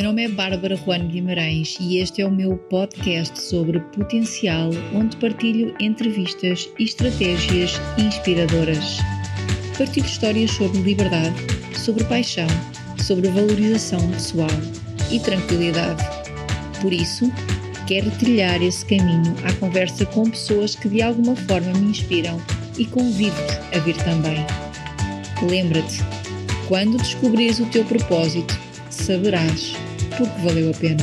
meu nome é Bárbara Juan Guimarães e este é o meu podcast sobre potencial, onde partilho entrevistas e estratégias inspiradoras. Partilho histórias sobre liberdade, sobre paixão, sobre valorização pessoal e tranquilidade. Por isso, quero trilhar esse caminho à conversa com pessoas que de alguma forma me inspiram e convido-te a vir também. Lembra-te, quando descobrires o teu propósito, saberás porque valeu a pena.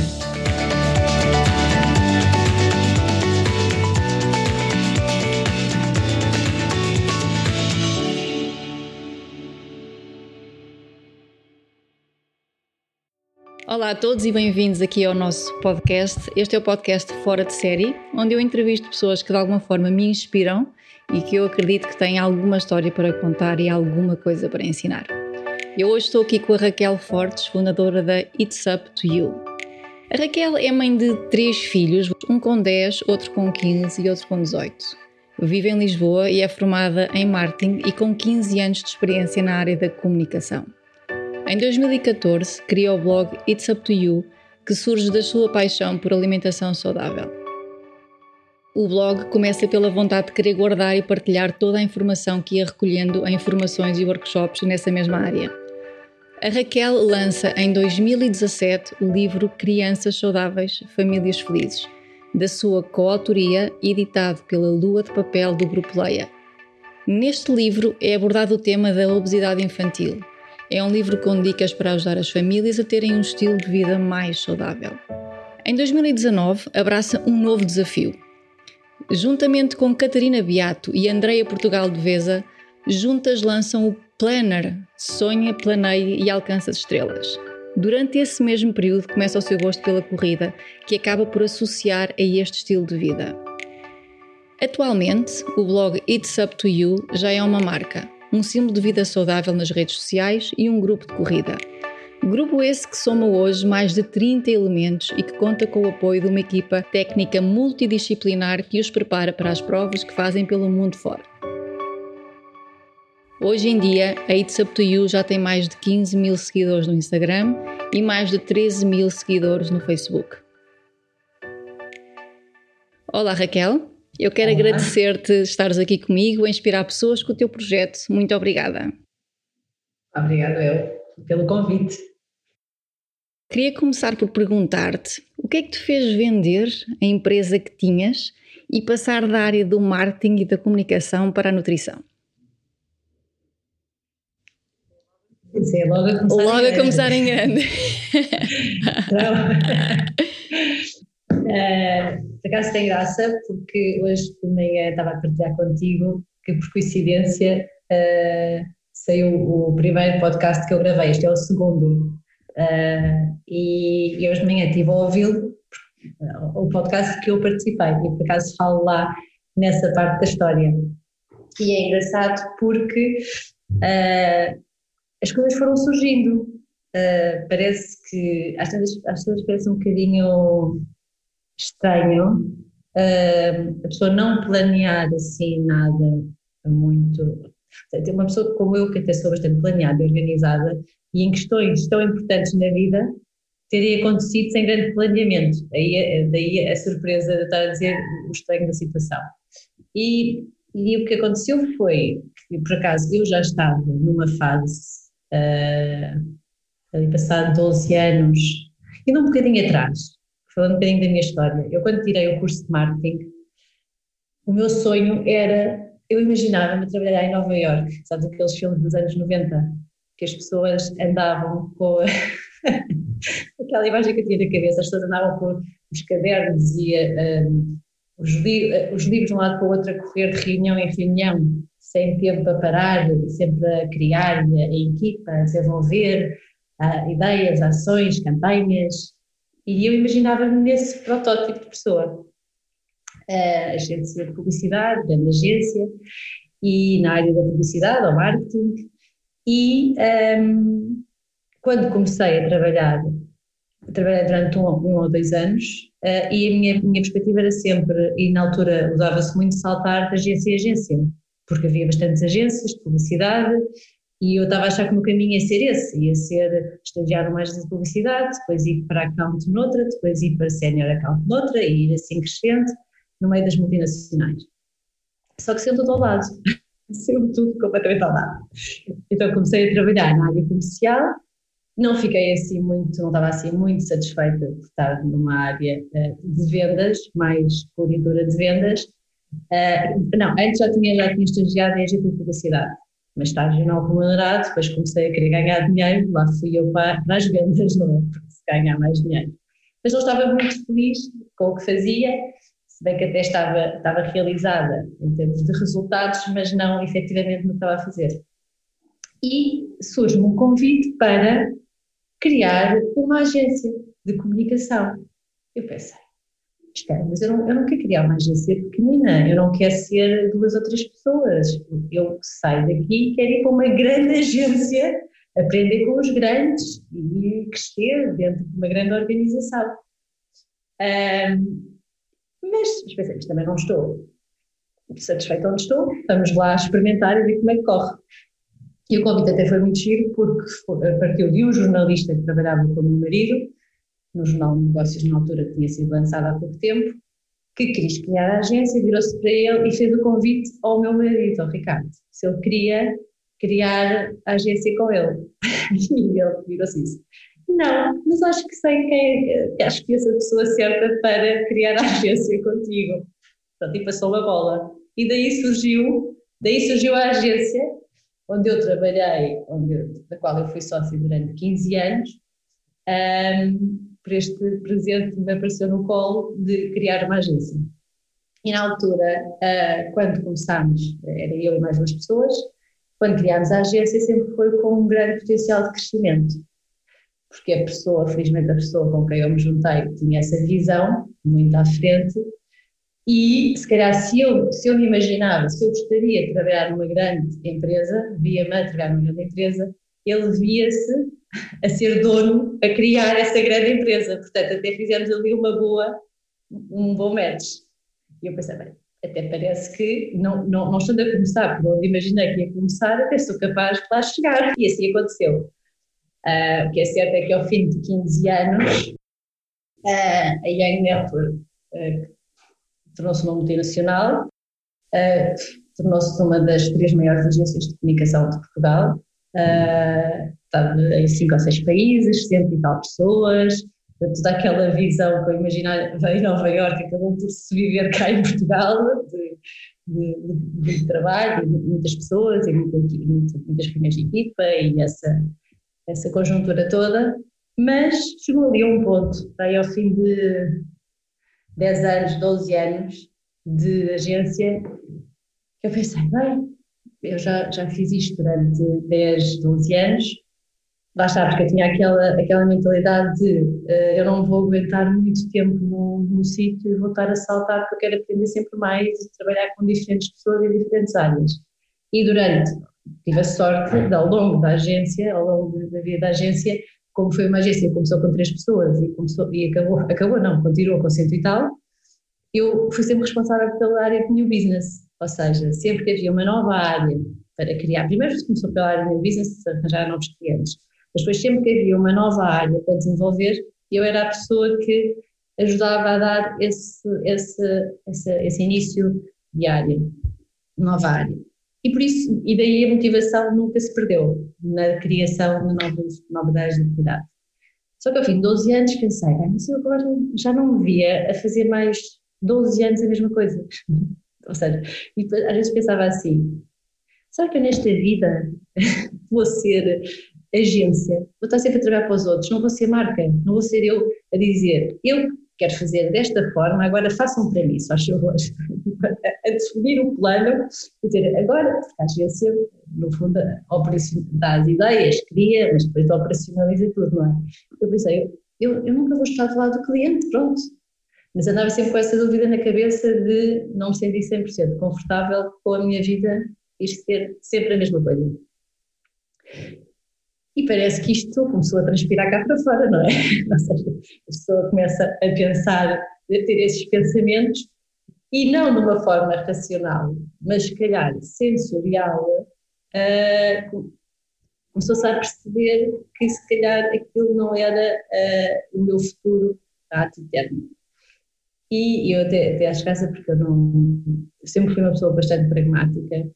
Olá a todos e bem-vindos aqui ao nosso podcast. Este é o podcast Fora de Série, onde eu entrevisto pessoas que de alguma forma me inspiram e que eu acredito que têm alguma história para contar e alguma coisa para ensinar. Eu hoje estou aqui com a Raquel Fortes, fundadora da It's Up to You. A Raquel é mãe de três filhos, um com 10, outro com 15 e outro com 18. Vive em Lisboa e é formada em marketing e com 15 anos de experiência na área da comunicação. Em 2014, criou o blog It's Up to You, que surge da sua paixão por alimentação saudável. O blog começa pela vontade de querer guardar e partilhar toda a informação que ia recolhendo em informações e workshops nessa mesma área. A Raquel lança em 2017 o livro Crianças Saudáveis, Famílias Felizes, da sua coautoria, editado pela Lua de Papel do Grupo Leia. Neste livro é abordado o tema da obesidade infantil. É um livro com dicas para ajudar as famílias a terem um estilo de vida mais saudável. Em 2019, abraça um novo desafio. Juntamente com Catarina Beato e Andreia Portugal de Veza, juntas lançam o Planner, sonha, planeia e alcança as estrelas. Durante esse mesmo período começa o seu gosto pela corrida, que acaba por associar a este estilo de vida. Atualmente, o blog It's Up to You já é uma marca, um símbolo de vida saudável nas redes sociais e um grupo de corrida. Grupo esse que soma hoje mais de 30 elementos e que conta com o apoio de uma equipa técnica multidisciplinar que os prepara para as provas que fazem pelo mundo fora. Hoje em dia, a It's Up To You já tem mais de 15 mil seguidores no Instagram e mais de 13 mil seguidores no Facebook. Olá Raquel, eu quero agradecer-te estares aqui comigo a inspirar pessoas com o teu projeto. Muito obrigada. Obrigada eu pelo convite. Queria começar por perguntar-te o que é que te fez vender a empresa que tinhas e passar da área do marketing e da comunicação para a nutrição? Sim, logo a começar logo em a começar em grande. então, uh, por acaso tem graça, porque hoje também uh, estava a partilhar contigo que por coincidência uh, saiu o primeiro podcast que eu gravei, este é o segundo. Uh, e, e hoje de manhã estive a ouvi-lo, o podcast que eu participei, e por acaso falo lá nessa parte da história. E é engraçado porque uh, as coisas foram surgindo. Uh, parece que às vezes, às vezes parece um bocadinho estranho uh, a pessoa não planear assim nada muito. Tem uma pessoa como eu que até sou bastante planeada e organizada e em questões tão importantes na vida teria acontecido sem grande planeamento. Aí, daí a surpresa de estar a dizer o estranho da situação. E, e o que aconteceu foi que, por acaso, eu já estava numa fase uh, ali passado 12 anos, indo um bocadinho atrás, falando um bocadinho da minha história. Eu, quando tirei o curso de marketing, o meu sonho era, eu imaginava-me trabalhar em Nova York, sabes aqueles filmes dos anos 90, que as pessoas andavam com aquela imagem que eu tinha na cabeça, as pessoas andavam com os cadernos e um, os, li os livros de um lado para o outro a correr de reunião em reunião, sem tempo a parar, sempre a criar a, a equipa, a desenvolver a, ideias, ações, campanhas. E eu imaginava-me nesse protótipo de pessoa. A agência de publicidade, grande agência, e na área da publicidade, ou marketing. E um, quando comecei a trabalhar, trabalhei durante um, um ou dois anos, uh, e a minha, minha perspectiva era sempre, e na altura usava-se muito saltar de agência em agência porque havia bastantes agências de publicidade E eu estava a achar que o meu caminho ia ser esse, ia ser estagiar mais de publicidade, depois ir para account noutra, depois ir para senior account noutra e ir assim crescendo no meio das multinacionais. Só que sendo tudo ao lado, sendo tudo completamente ao lado. Então comecei a trabalhar na área comercial, não fiquei assim muito, não estava assim muito satisfeita de estar numa área uh, de vendas, mais pura dura de vendas. Uh, não, antes já tinha, já tinha estagiado em agência de publicidade mas estágio não remunerado, depois comecei a querer ganhar dinheiro, lá fui eu para, as vendas, não é? Porque se ganhar mais dinheiro. Mas não estava muito feliz com o que fazia, se bem que até estava, estava realizada em termos de resultados, mas não efetivamente que estava a fazer. E surge-me um convite para criar uma agência de comunicação. Eu pensei, mas eu não, eu não quero criar uma agência pequenina, eu não quero ser duas ou três pessoas. Eu saio daqui e quero ir para uma grande agência, aprender com os grandes e crescer dentro de uma grande organização. Um, mas, pensei, também não estou satisfeita onde estou, vamos lá experimentar e ver como é que corre. E o convite até foi muito giro, porque partiu de um jornalista que trabalhava com o meu marido, no Jornal de Negócios na altura, que tinha sido lançado há pouco tempo, que quis criar a agência, virou-se para ele e fez o convite ao meu marido, ao Ricardo, se ele queria criar a agência com ele. e ele virou-se isso. Não, mas acho que sei quem é, acho que essa pessoa certa para criar a agência contigo. Pronto, e passou a bola. E daí surgiu, daí surgiu a agência, onde eu trabalhei, onde, da qual eu fui sócio durante 15 anos, um, por este presente que me apareceu no colo de criar uma agência. E na altura, uh, quando começámos, era eu e mais duas pessoas, quando criámos a agência sempre foi com um grande potencial de crescimento. Porque a pessoa, felizmente a pessoa com quem eu me juntei, tinha essa visão muito à frente e se calhar se eu, se eu me imaginava, se eu gostaria de trabalhar numa grande empresa, via-me a trabalhar numa grande empresa, ele via-se a ser dono, a criar essa grande empresa. Portanto, até fizemos ali uma boa, um bom match. E eu pensei, bem, até parece que, não, não, não estando a começar, por onde imaginei que ia começar, até sou capaz de lá chegar. E assim aconteceu. Uh, o que é certo é que ao fim de 15 anos, uh, a Young Network uh, tornou-se uma multinacional, tornou-se uma das três maiores agências de comunicação de Portugal, uh, estava em cinco ou seis países, cento e tal pessoas, toda aquela visão que eu imaginava em Nova Iorque, acabou por se viver cá em Portugal, de, de, de trabalho, de muitas pessoas, e muitas, muitas reuniões de equipa e essa, essa conjuntura toda, mas chegou ali a um ponto, aí ao fim de 10 anos, 12 anos de agência, que eu pensei, bem, eu já, já fiz isto durante 10, 12 anos, lá está, porque eu tinha aquela, aquela mentalidade de uh, eu não vou aguentar muito tempo num, sítio e vou estar a saltar porque eu quero aprender sempre mais e trabalhar com diferentes pessoas em diferentes áreas. E durante, tive a sorte, de, ao longo da agência, ao longo da vida da agência, como foi uma agência que começou com três pessoas e, começou, e acabou, acabou não, continuou com cento e tal, eu fui sempre responsável pela área de new business, ou seja, sempre que havia uma nova área para criar, primeiro começou pela área new business, arranjar novos clientes, mas depois sempre que havia uma nova área para desenvolver, eu era a pessoa que ajudava a dar esse, esse, esse, esse início de área, nova área. E por isso, e daí a motivação nunca se perdeu na criação de novas, novas áreas de atividade. Só que ao fim de 12 anos pensei, ah, mas eu agora já não me via a fazer mais 12 anos a mesma coisa. Ou seja, e às vezes pensava assim, será que eu nesta vida vou ser agência, vou estar sempre a trabalhar para os outros, não vou ser marca, não vou ser eu a dizer, eu quero fazer desta forma, agora façam para mim, só favor, a definir um plano, dizer, agora a agência, no fundo, dá as ideias, cria, mas depois operacionaliza tudo, não é? Eu pensei, eu, eu nunca vou estar do lado do cliente, pronto, mas andava sempre com essa dúvida na cabeça de não me sentir 100% confortável com a minha vida e ser sempre a mesma coisa. E parece que isto começou a transpirar cá para fora, não é? Ou seja, a pessoa começa a pensar, a ter esses pensamentos, e não de uma forma racional, mas se calhar sensorial, uh, começou-se a perceber que se calhar aquilo não era uh, o meu futuro a arte termo. E eu até, até acho graça porque eu não. Sempre fui uma pessoa bastante pragmática,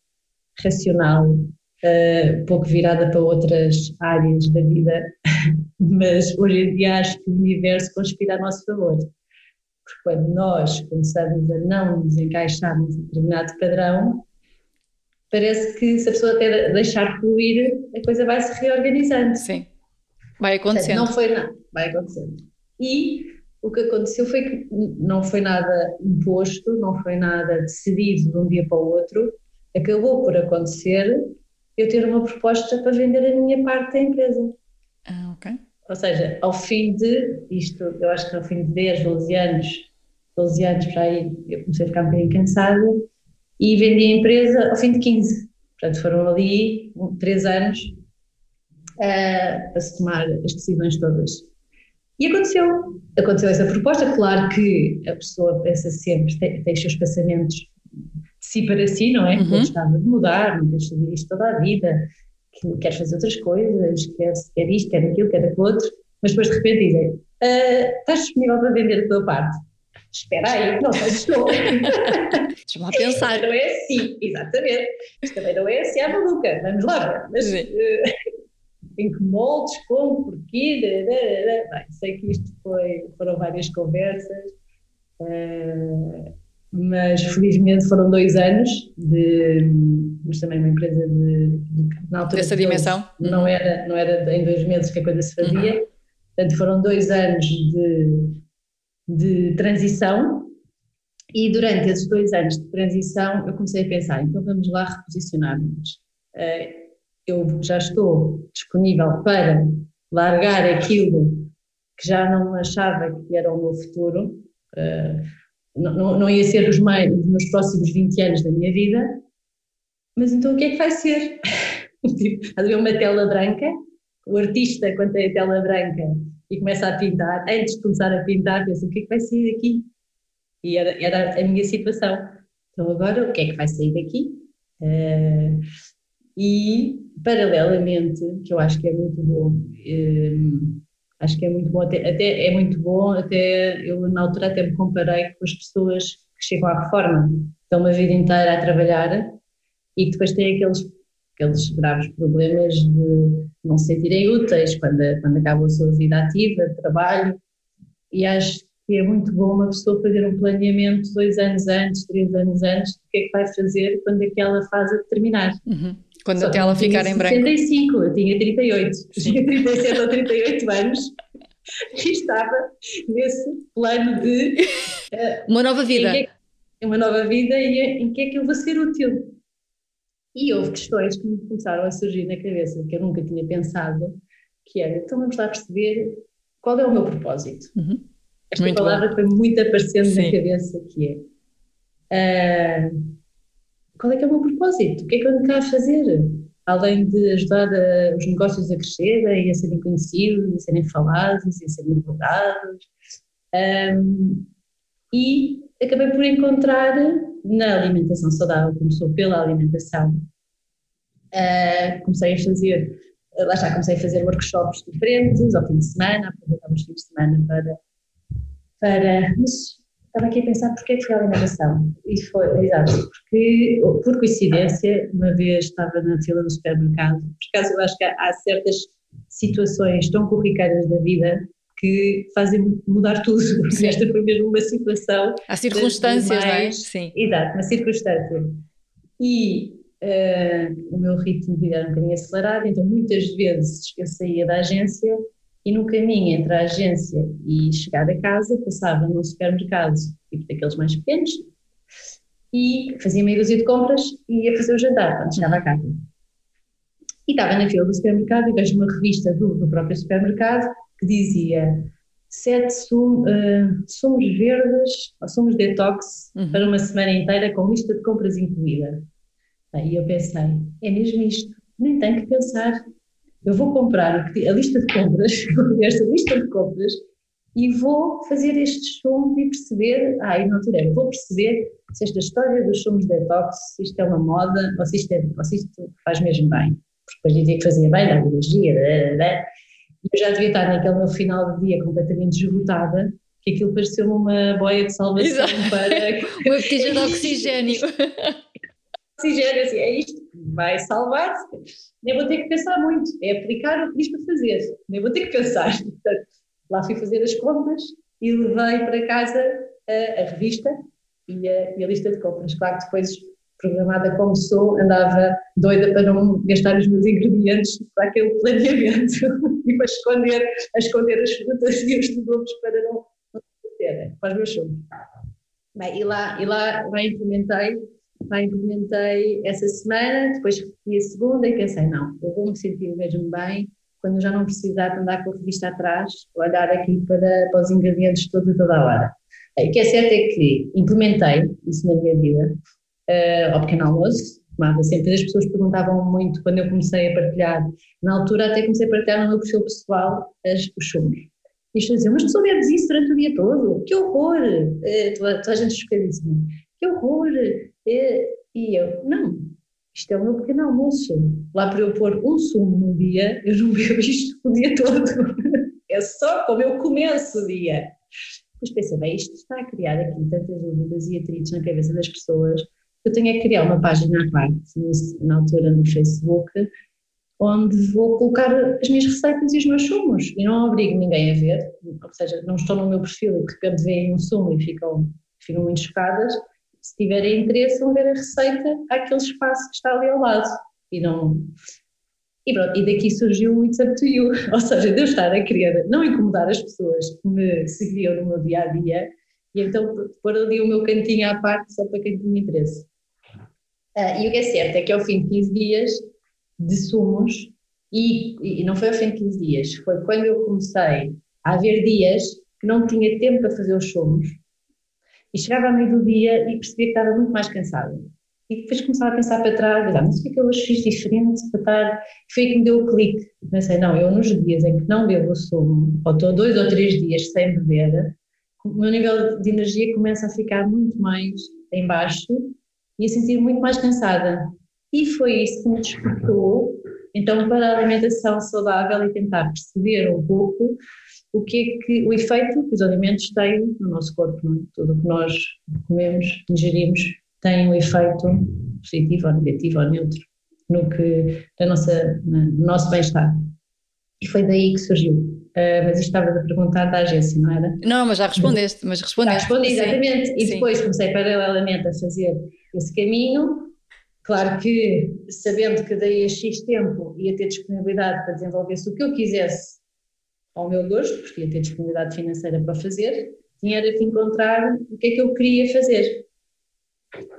racional, uh, pouco virada para outras áreas da vida, mas hoje em dia acho que o universo conspira a nosso favor. Porque quando nós começamos a não nos encaixar num determinado padrão, parece que se a pessoa até deixar fluir, a coisa vai se reorganizando. Sim, vai acontecendo. Não foi nada, vai acontecendo. E o que aconteceu foi que não foi nada imposto, não foi nada decidido de um dia para o outro, acabou por acontecer eu ter uma proposta para vender a minha parte da empresa. Ah, ok. Ou seja, ao fim de, isto, eu acho que ao fim de 10, 12 anos, 12 anos para aí, eu comecei a ficar um bocadinho cansada e vendi a empresa ao fim de 15. Portanto, foram ali 3 anos uh, a se tomar as decisões todas. E aconteceu, aconteceu essa proposta. Claro que a pessoa pensa sempre, tem, tem os seus pensamentos si para si, não é? Uhum. Gostava de mudar, não quero fazer isto toda a vida, que queres fazer outras coisas, quer, quer isto, quer aquilo, quer aquilo outro, mas depois de repente dizem, uh, estás disponível para vender a tua parte? Espera aí, não sei se estou. Deixa-me lá pensar. não é assim, exatamente. Isto também não é assim, é maluca, vamos lá. Mas uh, em que moldes, como, porquê, Bem, sei que isto foi, foram várias conversas. Uh, mas felizmente foram dois anos de mas também uma empresa de, na altura dessa dimensão não era não era em dois meses que a coisa se fazia uhum. portanto foram dois anos de, de transição e durante esses dois anos de transição eu comecei a pensar então vamos lá reposicionar-nos eh, eu já estou disponível para largar aquilo que já não achava que era o meu futuro eh, não, não, ia ser os, os meus próximos 20 anos da minha vida, mas então o que é que vai ser? tipo, a ver uma tela branca, o artista, quando tem a tela branca e começa a pintar, antes de começar a pintar, pensa: o que é que vai sair daqui? E era, era a minha situação. Então, agora, o que é que vai sair daqui? Uh, e, paralelamente, que eu acho que é muito bom, uh, acho que é muito bom, até, até, é muito bom, até eu na altura até me comparei com as pessoas que chegam à reforma, estão uma vida inteira a trabalhar e que depois têm aqueles, aqueles graves problemas de não se sentirem úteis quando, quando acabam a sua vida ativa, de trabalho, e acho que é muito bom uma pessoa fazer um planeamento dois anos antes, três anos antes, do que é que vai fazer quando aquela fase terminar. Uhum. Quando Só até ela ficar em branco. 65, eu tinha 38, Sim. tinha 37 ou 38 anos e estava nesse plano de. Uh, uma nova vida. É, uma nova vida e em que é que eu vou ser útil. E houve questões que me começaram a surgir na cabeça que eu nunca tinha pensado, que era, então vamos lá perceber qual é o meu propósito. Uhum. Esta muito palavra bom. foi muito aparecendo Sim. na cabeça, que é. Uh, qual é que é o meu propósito? O que é que eu ando cá a fazer? Além de ajudar a, os negócios a crescerem a serem conhecidos, a serem falados a serem divulgados. Um, e acabei por encontrar na alimentação saudável, começou pela alimentação. Uh, comecei a fazer, lá está, comecei a fazer workshops diferentes ao fim de semana, aproveitava os fins de semana para, para mas estava aqui a pensar porque é que foi a alimentação. E foi, exato, porque, por coincidência, uma vez estava na fila do supermercado, por acaso eu acho que há, há certas situações tão corriqueiras da vida que fazem mudar tudo. Sim. Esta foi mesmo uma situação. Há circunstâncias, mais, não é? Sim. Exato, uma circunstância. E uh, o meu ritmo de vida era um bocadinho acelerado, então muitas vezes eu saía da agência e no caminho entre a agência e chegar a casa, passava num supermercado, tipo daqueles mais pequenos, e fazia meia dúzia de compras e ia fazer o jantar quando chegava a casa. E estava na fila do supermercado e vejo uma revista do, do próprio supermercado que dizia sete sum, uh, sumos verdes ou sumos detox uhum. para uma semana inteira com lista de compras incluída. E eu pensei, é mesmo isto, nem tenho que pensar, eu vou comprar a lista de compras, esta lista de compras, e vou fazer estes sumos e perceber, ah, e não altura vou perceber se esta história dos sumos detox, se isto é uma moda ou se isto, é, ou se isto faz mesmo bem. porque depois dizia que fazia bem, dava energia, e eu já devia estar naquele meu final de dia completamente esgotada, que aquilo pareceu-me uma boia de salvação Exato. para. uma botija de oxigênio. oxigênio, assim, é isto que vai salvar-se. Nem vou ter que pensar muito, é aplicar o que diz para fazer, nem vou ter que pensar. Portanto, lá fui fazer as compras e levei para casa a, a revista e a, e a, lista de compras. Claro que depois, programada como sou, andava doida para não gastar os meus ingredientes para aquele planeamento e para esconder, a esconder as frutas e os legumes para não, não ter, para os meus sumos. Bem, e lá, e lá, lá implementei implementei essa semana, depois repeti a segunda e pensei, não, eu vou me sentir mesmo bem quando já não precisar de andar com a revista atrás, olhar aqui para, para os ingredientes toda, toda a hora. O que é certo é que implementei isso na minha vida, uh, ao pequeno almoço, tomava sempre, as pessoas perguntavam muito quando eu comecei a partilhar, na altura até comecei a partilhar no meu perfil pessoal as, os chumos. E as pessoas diziam, mas tu souberes isso durante o dia todo? Que horror! Uh, toda, toda a gente chocadíssima. Que horror! Uh, e eu, não, isto é o meu pequeno almoço. Lá para eu pôr um sumo no dia, eu não bebo isto o dia todo. É só como eu começo o dia. Depois pensei, bem, isto está a criar aqui tantas dúvidas e atritos na cabeça das pessoas. Eu tenho que criar uma página à parte, na altura no Facebook, onde vou colocar as minhas receitas e os meus sumos. E não obrigo ninguém a ver, ou seja, não estou no meu perfil e de repente veem um sumo e ficam, ficam muito chocadas se tiverem interesse, vão ver a receita àquele espaço que está ali ao lado. E não. E, pronto, e daqui surgiu o It's Up to You, ou seja, de eu estar a querer não incomodar as pessoas que me seguiam no meu dia a dia, e então pôr ali o meu cantinho à parte só para quem tinha interesse. Uh, e o que é certo é que ao fim de 15 dias de sumos, e, e não foi ao fim de 15 dias, foi quando eu comecei a haver dias que não tinha tempo para fazer os sumos, e chegava ao meio do dia e percebia que estava muito mais cansada. E depois começava a pensar para trás, ah, mas o que é que eu hoje fiz diferente para estar... Foi aí que me deu o clique. Pensei, não, eu nos dias em que não bebo sumo, ou estou dois ou três dias sem beber, o meu nível de energia começa a ficar muito mais em baixo e a sentir muito mais cansada. E foi isso que me despertou, então, para a alimentação saudável e tentar perceber um pouco o que é que o efeito que os alimentos têm no nosso corpo, é? tudo o que nós comemos, ingerimos, tem um efeito positivo ou negativo ou neutro no que na nossa no nosso bem-estar. E foi daí que surgiu. Uh, mas estava a perguntar da agência, não era? Não, mas já respondeste, mas respondeste. Já respondi, exatamente. Sim. E depois comecei paralelamente a fazer esse caminho. Claro que, sabendo que daí a X tempo ia ter disponibilidade para desenvolver-se o que eu quisesse ao meu gosto, porque ia ter disponibilidade financeira para fazer, tinha de encontrar o que é que eu queria fazer.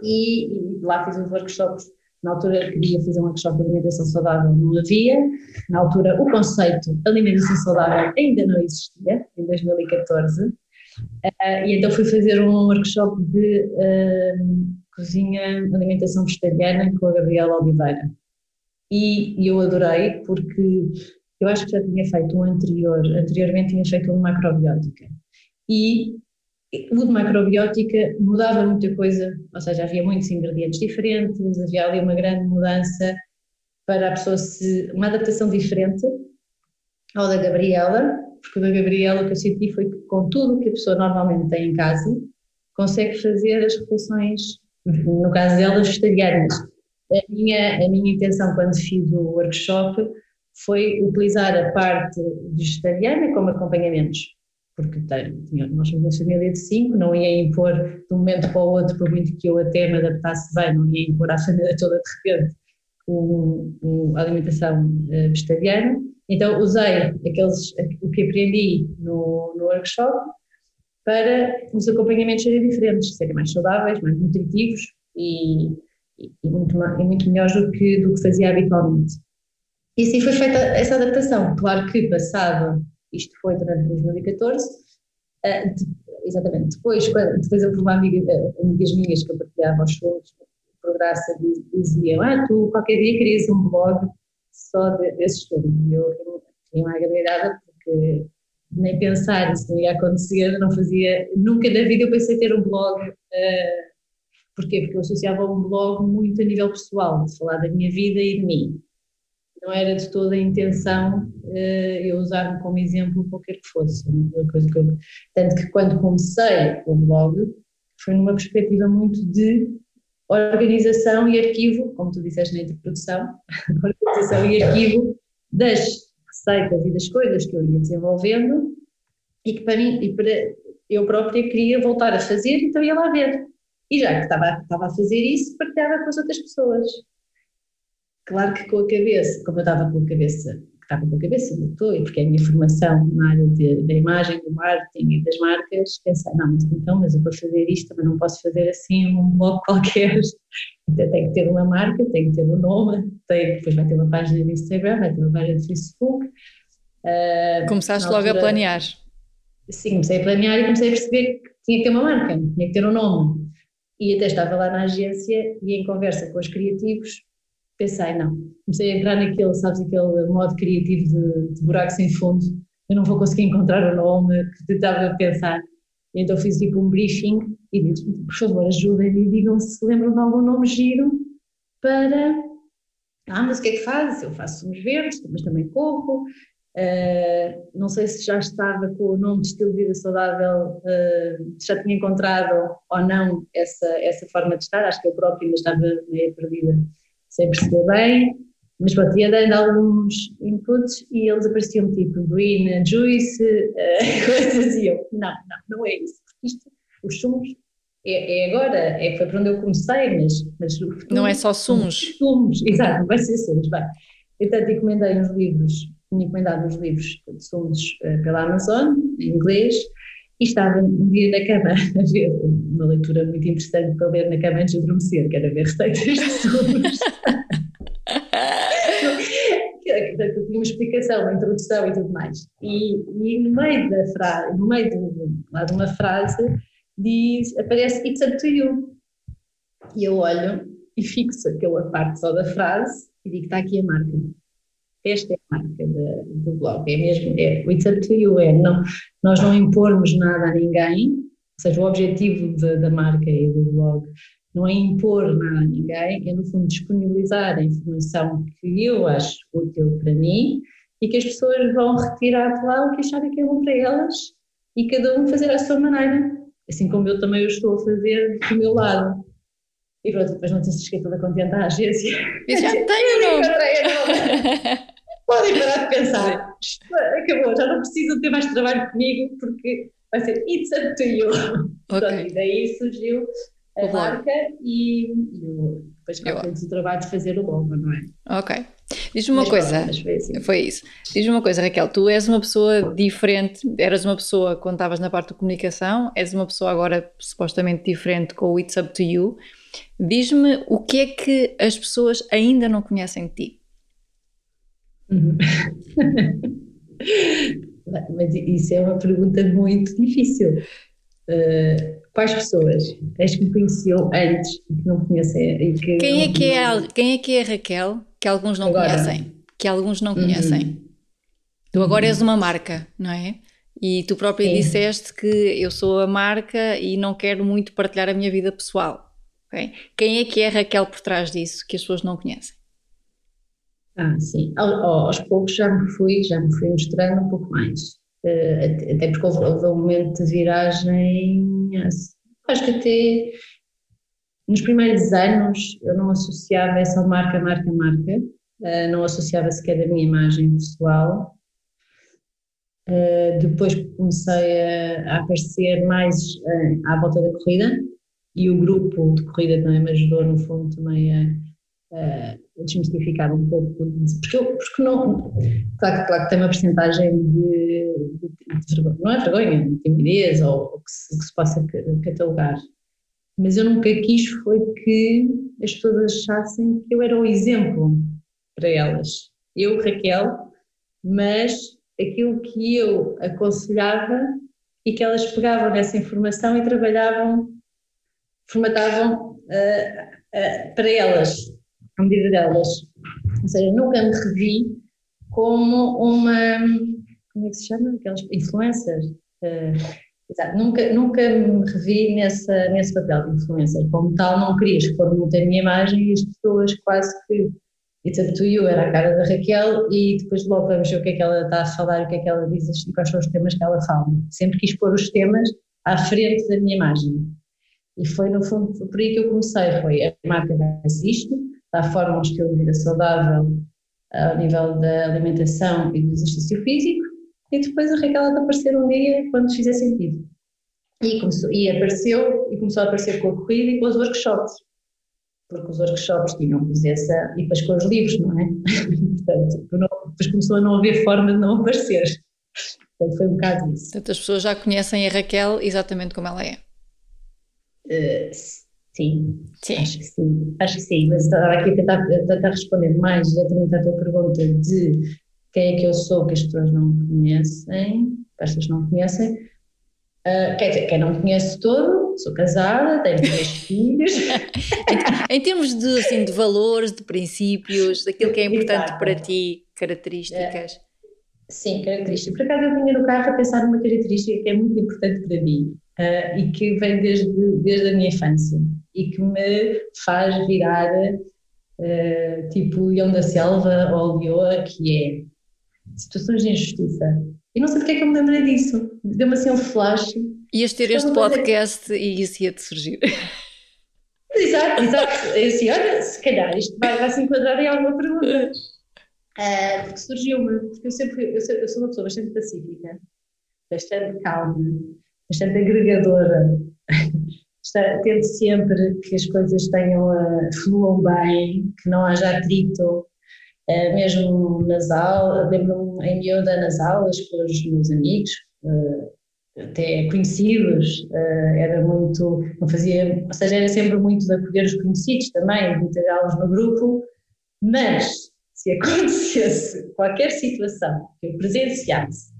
E, e lá fiz uns workshops. Na altura queria fazer um workshop de alimentação saudável, não havia. Na altura o conceito alimentação saudável ainda não existia, em 2014. Uh, ah, e então fui fazer um workshop de uh, cozinha, alimentação vegetariana com a Gabriela Oliveira. E, e eu adorei porque eu acho que já tinha feito um anterior, anteriormente tinha feito um de macrobiótica. E o de macrobiótica mudava muita coisa, ou seja, havia muitos ingredientes diferentes, havia ali uma grande mudança para a pessoa se. uma adaptação diferente ao da Gabriela, porque o da Gabriela o que eu senti foi que com tudo o que a pessoa normalmente tem em casa, consegue fazer as refeições, no caso dela, vegetarianas. A minha, a minha intenção quando fiz o workshop foi utilizar a parte vegetariana como acompanhamentos, porque nós somos uma família de cinco, não ia impor de um momento para o outro, por muito que eu até me adaptasse bem, não ia impor à família toda de repente um, alimentação uh, vegetariana. Então usei aqueles, o que aprendi no, no workshop para os acompanhamentos serem diferentes, serem mais saudáveis, mais nutritivos e, e muito, e muito melhores do que, do que fazia habitualmente. E assim foi feita essa adaptação. Claro que passado, isto foi durante 2014, uh, eh, de, exatamente, depois, quando, depois houve uma amiga, uh, amigas minhas que eu partilhava aos shows, por graça, diziam, ah, tu qualquer dia querias um blog só de, filmes. E eu fiquei uma agradada porque nem pensar isso não ia acontecer, não fazia, nunca na vida eu pensei ter um blog, uh, porquê? Porque eu associava um blog muito a nível pessoal, de falar da minha vida e de mim não era de toda a intenção uh, eu usar-me como exemplo qualquer que fosse. Uma coisa que eu, tanto que quando comecei o blog foi numa perspectiva muito de organização e arquivo, como tu disseste na introdução, organização e arquivo das receitas e das coisas que eu ia desenvolvendo e que para mim, e para eu própria queria voltar a fazer, então ia lá ver. E já que estava, estava a fazer isso, partilhava com as outras pessoas. Claro que com a cabeça, como eu estava com a cabeça, estava com a cabeça, estou, e porque é a minha formação na área de, da imagem, do marketing e das marcas, pensei, não, mas então, mas eu para fazer isto também não posso fazer assim um blog qualquer, então tem que ter uma marca, tem que ter um nome, tem, depois vai ter uma página de Instagram, vai ter uma página de Facebook. Uh, Começaste logo a planear. Sim, comecei a planear e comecei a perceber que tinha que ter uma marca, tinha que ter um nome. E até estava lá na agência e em conversa com os criativos pensei, não, comecei a entrar naquele, sabes, aquele modo criativo de, de buraco sem fundo, eu não vou conseguir encontrar o nome que estava a pensar. Então fiz tipo um briefing e disse, por favor, ajudem-me e digam se lembram de algum nome giro para. Ah, mas o que é que fazes? Eu faço sumos verdes, mas também corro. Uh, não sei se já estava com o nome de estilo de vida saudável, uh, já tinha encontrado ou não essa, essa forma de estar, acho que eu própria ainda estava meio perdida sem perceber bem, mas pronto, ia dando alguns inputs e eles apareciam tipo green juice, uh, coisas e eu, não, não, não é isso, porque isto, os sumos, é, é, agora, é, foi para onde eu comecei, mas, mas futuro, Não é só sumos. Sumos, exato, não vai ser sumos, bem. Então encomendei uns livros, tinha encomendado uns livros de sumos uh, pela Amazon, em inglês, e estava um dia na cama a ver uma leitura muito interessante para ler na cama antes de adormecer, que era ver receitas de sumos. Portanto, tinha uma explicação, uma introdução e tudo mais. E, e no meio da frase, no meio de, de uma frase, diz, aparece It's up to you. E eu olho e fixo aquela parte só da frase e digo, está aqui a marca esta é a marca de, do blog, é mesmo, é it's up to you, é não, nós não impormos nada a ninguém, ou seja, o objetivo de, da marca e do blog não é impor nada a ninguém, é no fundo disponibilizar a informação que eu acho útil para mim e que as pessoas vão retirar de lá o que acharem que é bom para elas e cada um fazer à sua maneira, assim como eu também o estou a fazer do meu lado. E pronto, depois não sei se esqueci toda contente à agência. Eu já tenho, não. podem parar de pensar. Acabou, já não precisam ter mais trabalho comigo porque vai ser It's up to you. Okay. e daí surgiu a o marca e, e depois cá o trabalho de fazer o logo, não é? Ok. Diz-me uma mas coisa, foi, assim. foi isso. Diz-me uma coisa, Raquel, tu és uma pessoa diferente, eras uma pessoa quando estavas na parte de comunicação, és uma pessoa agora supostamente diferente com o It's Up to You. Diz-me o que é que as pessoas ainda não conhecem de ti. Uhum. Mas isso é uma pergunta muito difícil. Uh, quais pessoas és que me conheciam antes e que não conhecem? Que quem, é que é, quem é que é a Raquel que alguns não agora. conhecem? Que alguns não uhum. conhecem. Tu agora és uma marca, não é? E tu própria Sim. disseste que eu sou a marca e não quero muito partilhar a minha vida pessoal. Okay? Quem é que é a Raquel por trás disso que as pessoas não conhecem? Ah, sim. aos poucos já me fui, já me fui mostrando um pouco mais. Uh, até porque houve, houve, um momento de viragem, acho que até nos primeiros anos eu não associava essa marca, marca, marca, uh, não associava sequer a minha imagem pessoal. Uh, depois comecei a, aparecer mais à volta da corrida e o grupo de corrida também me ajudou, no fundo, também a desmistificar um pouco, porque, eu, porque não, claro, claro que tem uma porcentagem de, de, de, não é vergonha, de timidez ou, ou que, se, que, se, possa catalogar, mas eu nunca quis foi que as pessoas achassem que eu era o exemplo para elas. Eu, Raquel, mas aquilo que eu aconselhava e que elas pegavam nessa informação e trabalhavam, formatavam uh, uh, para elas à medida delas. Ou seja, nunca me revi como uma, como é que se chama? Aquelas influencers. Uh, exato, nunca, nunca me revi nessa, nesse papel de influencer. Como tal, não queria expor muito a minha imagem e as pessoas quase que It's up to you, era a cara da Raquel, e depois logo vamos ver o que é que ela está a falar, o que é que ela diz e quais são os temas que ela fala. Sempre quis pôr os temas à frente da minha imagem. E foi, no fundo, por aí que eu comecei, foi a marca faz isto, dá forma a um estilo de vida saudável ao nível da alimentação e do exercício físico, e depois a Raquel de aparecer um dia quando fizer sentido. E, começou, e apareceu, e começou a aparecer com a corrida e com os workshops porque os workshops tinham presença e depois com os livros, não é? Portanto, depois começou a não haver forma de não aparecer. Portanto, foi um bocado isso. Portanto, as pessoas já conhecem a Raquel exatamente como ela é. Uh, sim, sim, acho que sim, acho que sim, mas estava aqui a tentar, a tentar responder mais diretamente à tua pergunta de quem é que eu sou que as pessoas não conhecem, que as pessoas não conhecem, uh, quer dizer, quem não conhece todo, sou casada, tenho três filhos. em, termos de, assim, de valores, de princípios, daquilo que é importante Exato. para ti, características. É. Sim, características. Por acaso eu vinha no carro a pensar numa característica que é muito importante para mim uh, e que vem desde, desde a minha infância e que me faz virar uh, tipo leão da selva ou leoa, que é situações de injustiça. E não sei porque é que eu me lembrei disso. Deu-me assim um flash Ias ter este podcast e isso ia-te surgir. Exato, exato. Eu assim, olha, se calhar isto vai, vai se enquadrar em alguma pergunta. Uh, porque surgiu-me, porque eu sempre eu sou, eu sou uma pessoa bastante pacífica, bastante calma, bastante agregadora. Tento sempre que as coisas tenham, uh, fluam bem, que não haja atrito, uh, mesmo nas aulas, lembro-me em miúda nas aulas com os meus amigos, uh, até conhecidos, uh, era muito, não fazia, ou seja, era sempre muito de acolher os conhecidos também, de integrá-los no grupo, mas se acontecesse qualquer situação que eu presenciasse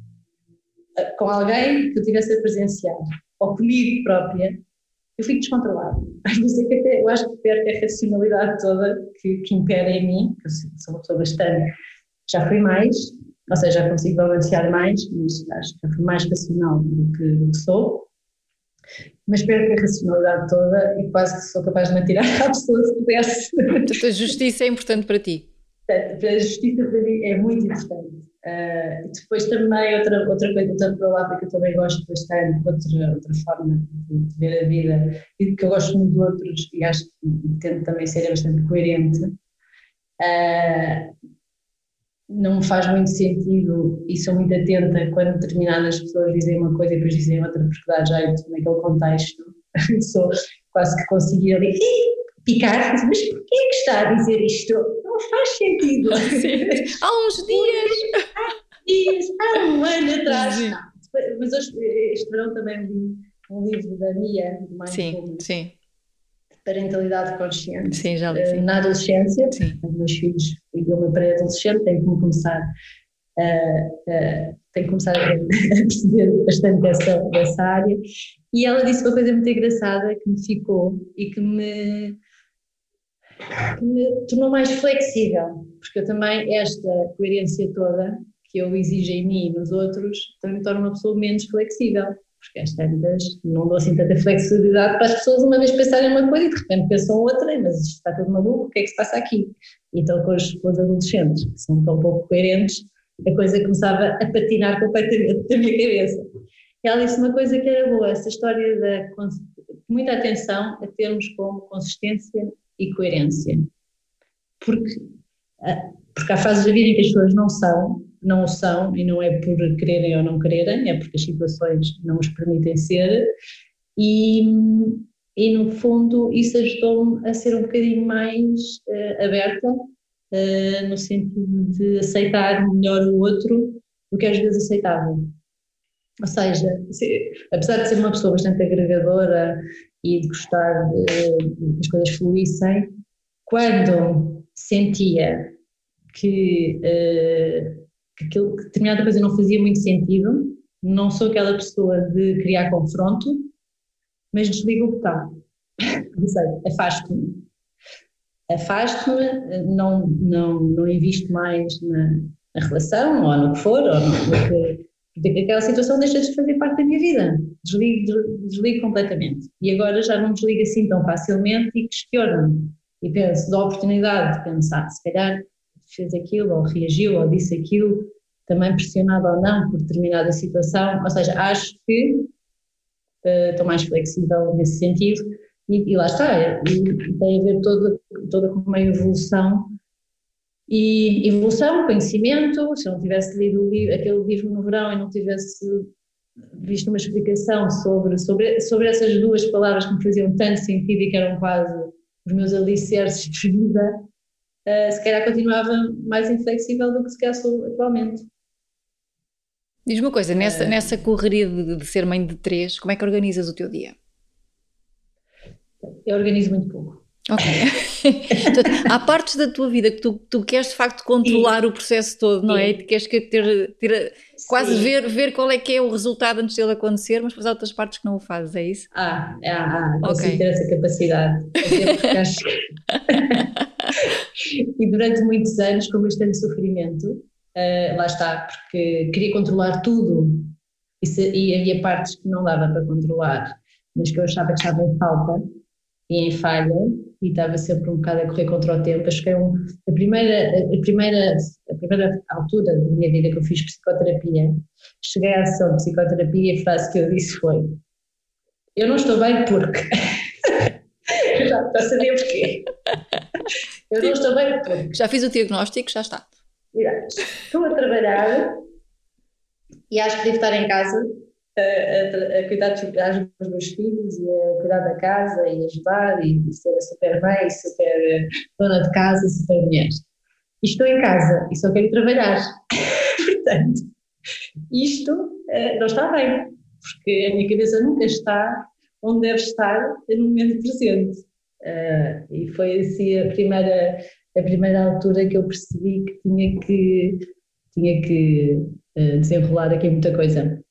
com alguém que eu tivesse a presenciar, ou comigo própria, eu fico descontrolada. Às vezes é que até, eu acho que perco a racionalidade toda que, que impera em mim, que eu sou uma pessoa bastante, já fui mais, ou seja, já consigo balancear mais, mas acho que fui mais racional do que, do que sou, mas perco a racionalidade toda e quase que sou capaz de me atirar à pessoa se pudesse. Portanto, a justiça é importante para ti? A justiça para mim é muito importante. Uh, depois também outra, outra coisa, outra palavra que eu também gosto bastante, outra, outra forma de ver a vida e que eu gosto muito de outros e acho que tento também ser bastante coerente, uh, não me faz muito sentido e sou muito atenta quando determinadas pessoas dizem uma coisa e depois dizem outra, porque dá jeito naquele contexto. sou quase que consegui ali picar, mas porquê que está a dizer isto? Faz sentido. Sim. Há uns dias. Há dias, há um ano atrás. Mas hoje, este verão também li um livro da Mia, do Mindfulness. Sim, sim parentalidade consciente. Sim, já li, eh, sim. Na adolescência, sim. os meus filhos e eu uma pré-adolescente, tenho que começar a, a, tenho que começar a, perceber bastante dessa, dessa área. E ela disse uma coisa muito engraçada que me ficou e que me, que me tornou mais flexível, porque eu também, esta coerência toda que eu exijo em mim e nos outros, também me torna uma pessoa menos flexível porque às tantas não dou assim tanta flexibilidade para as pessoas uma vez pensarem uma coisa e de repente pensam outra, mas isto está tudo maluco, o que é que se passa aqui? Então com os, com os adolescentes, que são tão pouco coerentes, a coisa começava a patinar completamente na minha cabeça. E ela disse uma coisa que era boa, essa história da muita atenção a termos como consistência e coerência. Porque, ah, porque há fases da vida em que as pessoas não são, não o são, e não é por quererem ou não quererem, é porque as situações não os permitem ser, e, e no fundo isso ajudou-me a ser um bocadinho mais uh, aberta, uh, no sentido de aceitar melhor o outro do que às vezes aceitava. Ou seja, se, apesar de ser uma pessoa bastante agregadora e de gostar de, que as coisas fluíssem, quando sentia que uh, que, aquilo, que determinada coisa não fazia muito sentido, não sou aquela pessoa de criar confronto, mas desligo o botão. Afasto-me. Afasto-me, não, não, não invisto mais na, na, relação, ou no que for, ou no, que. Porque aquela situação deixa de fazer parte da minha vida. Desligo, desligo completamente. E agora já não desligo assim tão facilmente e questiono-me. E penso, dou a oportunidade de pensar, se calhar fez aquilo, ou reagiu, ou disse aquilo, também pressionado ou não por determinada situação. Ou seja, acho que uh, estou mais flexível nesse sentido. E, e lá está, e, tem a ver toda, toda com uma evolução e evolução, conhecimento, se eu não tivesse lido aquele livro no verão e não tivesse visto uma explicação sobre, sobre, sobre essas duas palavras que me faziam tanto sentido e que eram quase os meus alicerces de vida, uh, se calhar continuava mais inflexível do que se calhar sou atualmente. Diz uma coisa, nessa, uh, nessa correria de, de, ser mãe de três, como é que organizas o teu dia? Eu organizo muito pouco. Ok. há partes da tua vida que tu, tu queres de facto controlar Sim. o processo todo, não é? Sim. é? E queres ter, ter quase ver, ver qual é que é o resultado antes dele acontecer, mas depois há outras partes que não o fazes, é isso? Ah, ah, ah okay. ter essa capacidade. e durante muitos anos, com bastante sofrimento, uh, lá está, porque queria controlar tudo e, se, e havia partes que não dava para controlar, mas que eu achava que estavam em falta e em falha e estava sempre um bocado a correr contra o tempo. Acho que é um, a, primeira, a, primeira, a primeira altura da minha vida que eu fiz psicoterapia, cheguei à sessão de psicoterapia e a frase que eu disse foi: Eu não estou bem porque. já, já sabia porquê. Eu não estou bem porque. Já fiz o diagnóstico, já está. Estou a trabalhar e acho que devo estar em casa a, cuidar dos meus filhos e a cuidar da casa e ajudar e, ser a super mãe, super dona de casa, super mulher. E estou em casa e só quero trabalhar. Portanto, isto uh, não está bem, porque a minha cabeça nunca está onde deve estar no momento presente. Uh, e foi assim a primeira, a primeira altura que eu percebi que tinha que, tinha que desenrolar aqui muita coisa.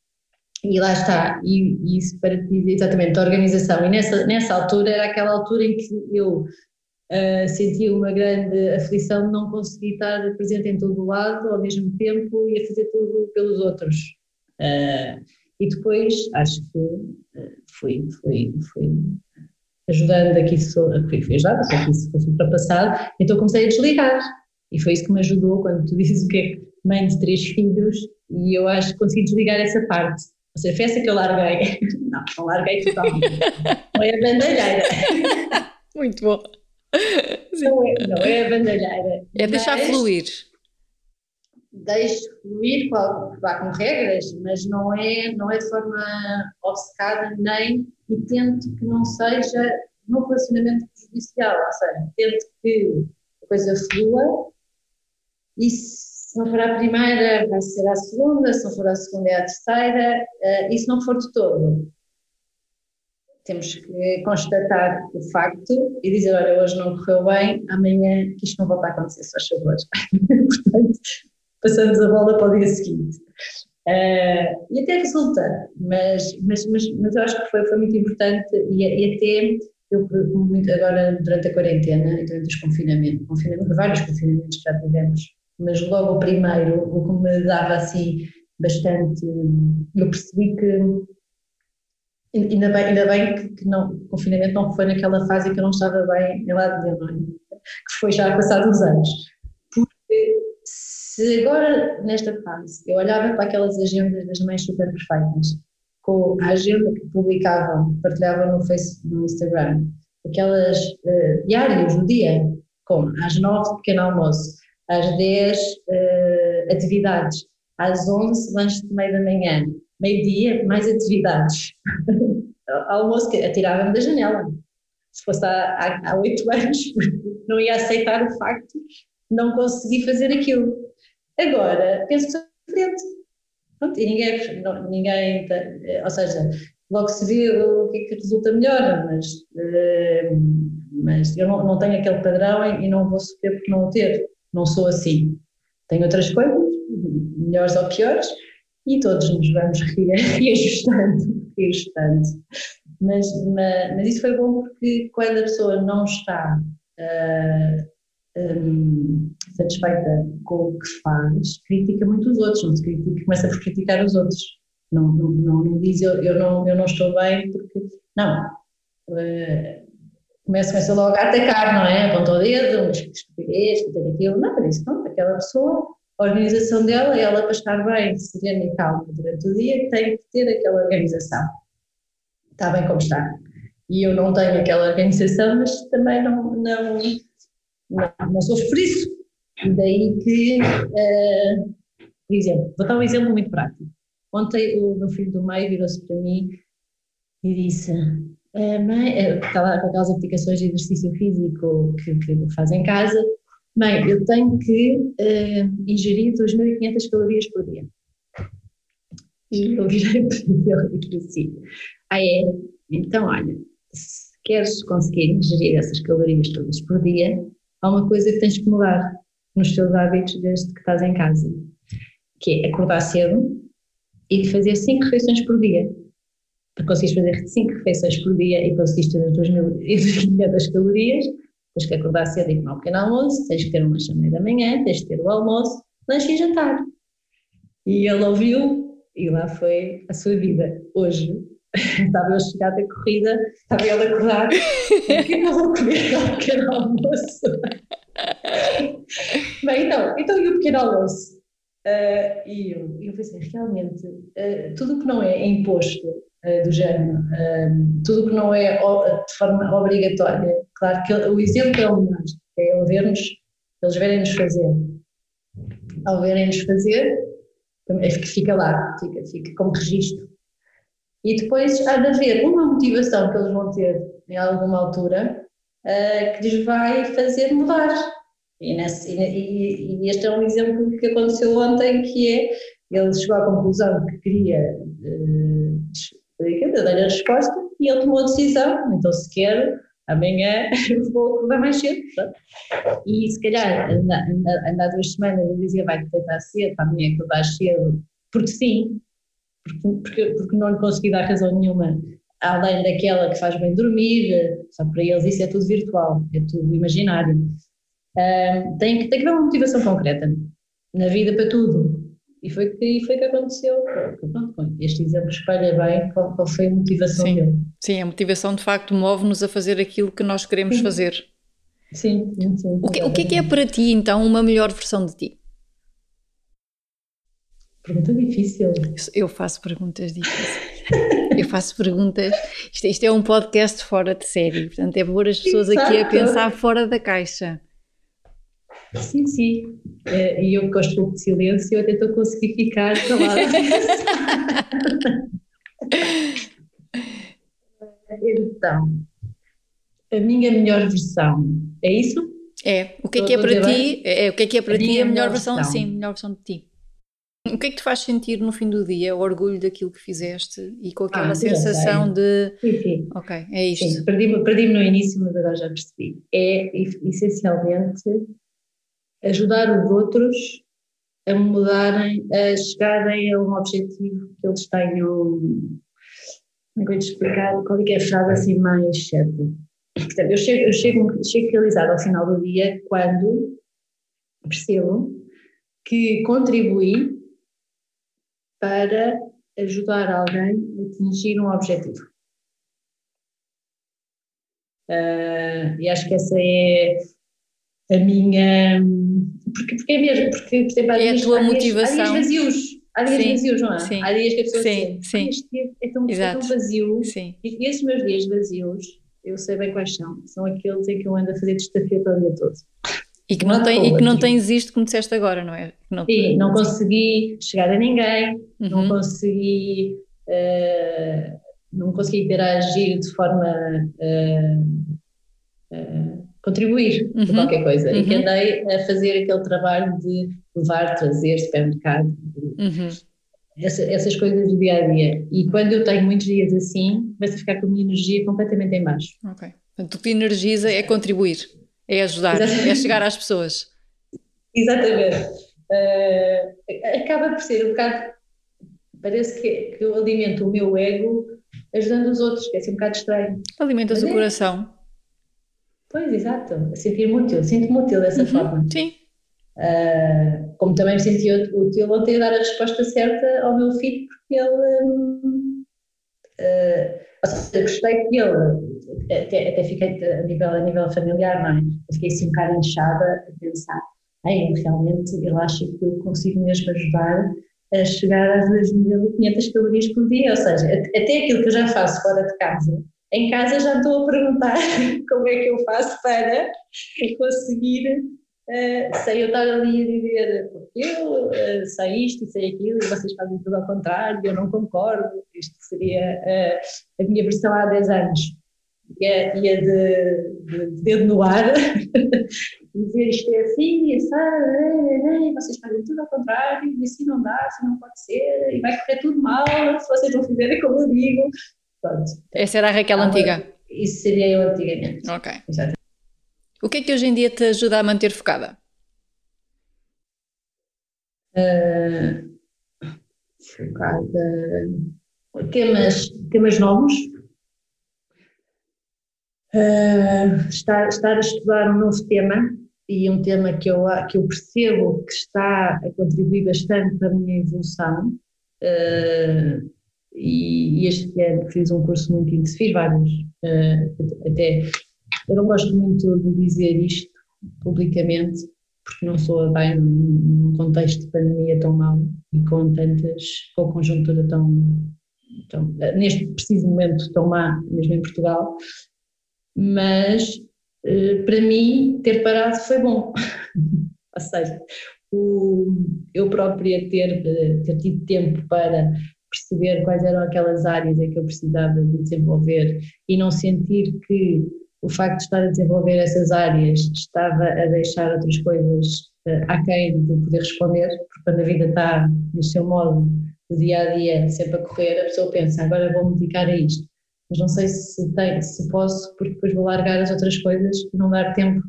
E lá está, e, e isso para dizer exatamente a organização. E nessa, nessa altura era aquela altura em que eu uh, sentia uma grande aflição de não conseguir estar presente em todo o lado ao mesmo tempo e a fazer tudo pelos outros. Uh, e depois acho que uh, fui, fui, fui ajudando a que isso, fui, fui ajudada, a que isso fosse ultrapassado, então comecei a desligar. E foi isso que me ajudou quando tu dizes o que é mãe de três filhos, e eu acho que consegui desligar essa parte foi essa que eu larguei. Não, não larguei totalmente. Foi a bandalheira. Muito bom. Não é, não é a bandalheira. É deixar fluir. Deixo fluir com, com regras, mas não é, não é de forma obcecada nem e tento que não seja no relacionamento prejudicial, ou seja, tento que a coisa flua e se não for a primeira, vai ser a segunda, se não for a segunda, é a terceira, uh, e se não for de todo. Temos que constatar o facto e dizer: olha, hoje não correu bem, amanhã isto não volta a acontecer, só favor. Portanto, passamos a bola para o dia seguinte. Uh, e até resulta, mas, mas, mas, mas eu acho que foi, foi muito importante e, e até eu, muito agora durante a quarentena e durante os confinamentos, confinamento, vários confinamentos que já tivemos, mas logo o primeiro, o que me dava assim bastante, eu percebi que ainda bem, ainda bem que, que não, o confinamento não foi naquela fase que eu não estava bem em lado nenhum, é? que foi já passados anos. Porque se agora, nesta fase, eu olhava para aquelas agendas das mães super perfeitas, com a agenda que publicavam, partilhavam no Facebook, no Instagram, aquelas uh, diários do dia, como às nove pequeno almoço, às 10 uh, eh, atividades, às 11 lanche de meio da manhã, meio-dia mais atividades. Almoço que atirava-me da janela. Se fosse há, 8 anos, não ia aceitar o facto de não conseguir fazer aquilo. Agora, penso que sou diferente. Pronto, e ninguém, não, ninguém, ou seja, logo se vê o que é que resulta melhor, mas, uh, mas eu não, não tenho aquele padrão e não vou sofrer porque não o ter não sou assim. Tenho outras coisas, melhores ou piores, e todos nos vamos reajustando, reajustando. Mas, mas, mas, isso foi bom porque quando a pessoa não está uh, ah, um, satisfeita com o que faz, critica muito os outros, não se critica, começa por criticar os outros. Não, não, não, não diz eu, eu, não, eu não estou bem porque. Não. Uh, começa, começa logo a atacar, não é? Aponta o dedo, mas que estupidez, que tem aquilo. Não, isso não, aquela pessoa, a organização dela, ela para estar bem, serena e calma durante o dia, tem que ter aquela organização. Está bem como está. E eu não tenho aquela organização, mas também não, não, não, não sou por isso. E daí que, uh, por exemplo, vou dar um exemplo muito prático. Ontem o meu filho do meio virou-se para mim e disse: mãe, está lá com aquelas aplicações de exercício físico que, que faz em casa, mãe, eu tenho que uh, ingerir 2.500 calorias por dia. E eu virei para ele e disse ah é? Então olha, se queres conseguir ingerir essas calorias todas por dia, há uma coisa que tens que mudar nos teus hábitos desde que estás em casa, que é acordar cedo e fazer 5 refeições por dia para conseguires fazer 5 refeições por dia e conseguires ter as 2.500 calorias, tens que acordar cedo e tomar um pequeno almoço, tens que ter uma chamada da manhã, tens que ter o almoço, lanche e jantar. E ele ouviu e lá foi a sua vida. Hoje, estava eu a chegar da corrida, estava ele a acordar, o que não vou comer o pequeno almoço? Bem, então, então e o pequeno almoço? Uh, e eu, eu pensei, realmente, uh, tudo o que não é imposto uh, do género, tudo o que não é de forma obrigatória, claro que o exemplo é o melhor, é ele ver-nos, eles verem-nos fazer. Ao verem-nos fazer, é fica lá, fica, fica como registro. E depois há de haver uma motivação que eles vão ter em alguma altura que lhes vai fazer mudar e, nesse, e, e, este é um exemplo que aconteceu ontem, que é, ele chegou à conclusão que queria uh, dar a resposta e ele tomou a decisão, então se quer, amanhã vou acordar mais cedo. E se calhar andar, duas semanas ele dizia vai tentar cedo, para amanhã acordar cedo, porque sim, porque, porque, porque não lhe consegui dar razão nenhuma, além daquela que faz bem dormir, só para eles isso é tudo virtual, é tudo imaginário tem, que, tem que haver uma motivação concreta na vida para tudo. E foi que, foi que aconteceu. Pronto, este exemplo espelha bem qual, qual, foi a motivação sim. dele. Sim, a motivação de facto move-nos a fazer aquilo que nós queremos sim. fazer. Sim, sim, sim. O que, o que é que é para ti então uma melhor versão de ti? Pergunta difícil. Eu faço perguntas difíceis. Eu faço perguntas. Isto, isto, é um podcast fora de série, portanto é pôr as pessoas Exato. aqui a pensar fora da caixa. Sim, sim. É, e eu que gosto pouco de silêncio, até estou a conseguir ficar calada. então, a minha melhor versão, é isso? É. O que é que é para ti? É, o que é que é para a ti a melhor versão? versão? Sim, melhor versão de ti. O que é que te faz sentir no fim do dia? O orgulho daquilo que fizeste e com aquela ah, sensação de. Sim, sim. Ok, é isto. Perdi-me perdi no início, mas agora já percebi. É essencialmente ajudar os outros a mudarem, a chegarem a um objetivo que eles tenham. Como é que eu te explicar? Qual é, é a frase assim mais certa? Portanto, eu chego, eu chego, chego realizado ao final do dia quando percebo que contribuí para ajudar alguém a atingir um objetivo. Uh, e acho que essa é a minha. Porque, porque é mesmo, porque, por exemplo, há é dias, a tua há motivação. Dias, há dias vazios. Há dias sim, vazios, não é? Sim, há dias que a pessoa sim, diz, sim. este dia é tão, é tão vazio. Sim. E esses meus dias vazios, eu sei bem quais são. São aqueles em que eu ando a fazer para o dia todo. E que não, não tem, e que não tens isto como disseste agora, não é? Não, Sim, não consegui chegar a ninguém, uhum. não consegui. Uh, não consegui interagir de forma uh, uh, contribuir uhum. qualquer coisa. Uhum. E que andei a fazer aquele trabalho de levar, trazer, supermercado, uhum. essa, essas coisas do dia a dia. E quando eu tenho muitos dias assim, começo a ficar com a minha energia completamente em baixo. Ok. Portanto, o que te energiza é contribuir, é ajudar, Exatamente. é chegar às pessoas. Exatamente. Uh, acaba por ser um bocado. Parece que, que eu alimento o meu ego ajudando os outros, que é assim um bocado estranho. Alimentas Mas o é. coração. Pois, exato. Sentir-me útil, sinto-me útil dessa Uhum, forma. Sim. Uh, como também me senti útil ontem a dar a resposta certa ao meu filho, porque ele, hum, Uh, seja, gostei que ele, até, até fiquei a nível, a nível familiar, não é? Eu fiquei assim um bocado inchada a pensar, Ei, realmente ele acha que eu consigo mesmo ajudar a chegar às 2.500 calorias por dia, ou seja, até aquilo que eu já faço fora de casa, em casa já estou a perguntar como é que eu faço para conseguir Uh, sei eu estar ali a dizer porque eu uh, sei isto e sei aquilo e vocês fazem tudo ao contrário, eu não concordo, isto seria uh, a minha versão há 10 anos. Ia, ia de, de, de dedo no ar, dizer isto é assim, e assim, vocês fazem tudo ao contrário, e assim não dá, assim não pode ser, e vai correr tudo mal se vocês não fizerem como eu digo. Pronto. Essa era a Raquel ah, antiga? Isso seria eu antigamente. Ok. Exatamente. O que é que hoje em dia te ajuda a manter focada? Uh, focada. Temas, temas novos. Uh, estar, estar a estudar um novo tema e um tema que eu, que eu percebo que está a contribuir bastante para a minha evolução. Uh, e, e, este ano fiz um curso muito intenso, fiz vários, uh, até eu não gosto muito de dizer isto publicamente, porque não sou bem num contexto de pandemia tão mau e com tantas, com conjuntura tão, tão, neste preciso momento tão má, mesmo em Portugal, mas eh, para mim ter parado foi bom. Ou seja, o, eu própria ter, eh, ter tido tempo para perceber quais eram aquelas áreas em que eu precisava de desenvolver e não sentir que o facto de estar a desenvolver essas áreas estava a deixar outras coisas uh, aquém de poder responder, porque quando a vida está no seu modo do dia a dia, sempre a correr, a pessoa pensa, agora vou-me dedicar a isto. Mas não sei se, tem, se posso, porque depois vou largar as outras coisas e não dar tempo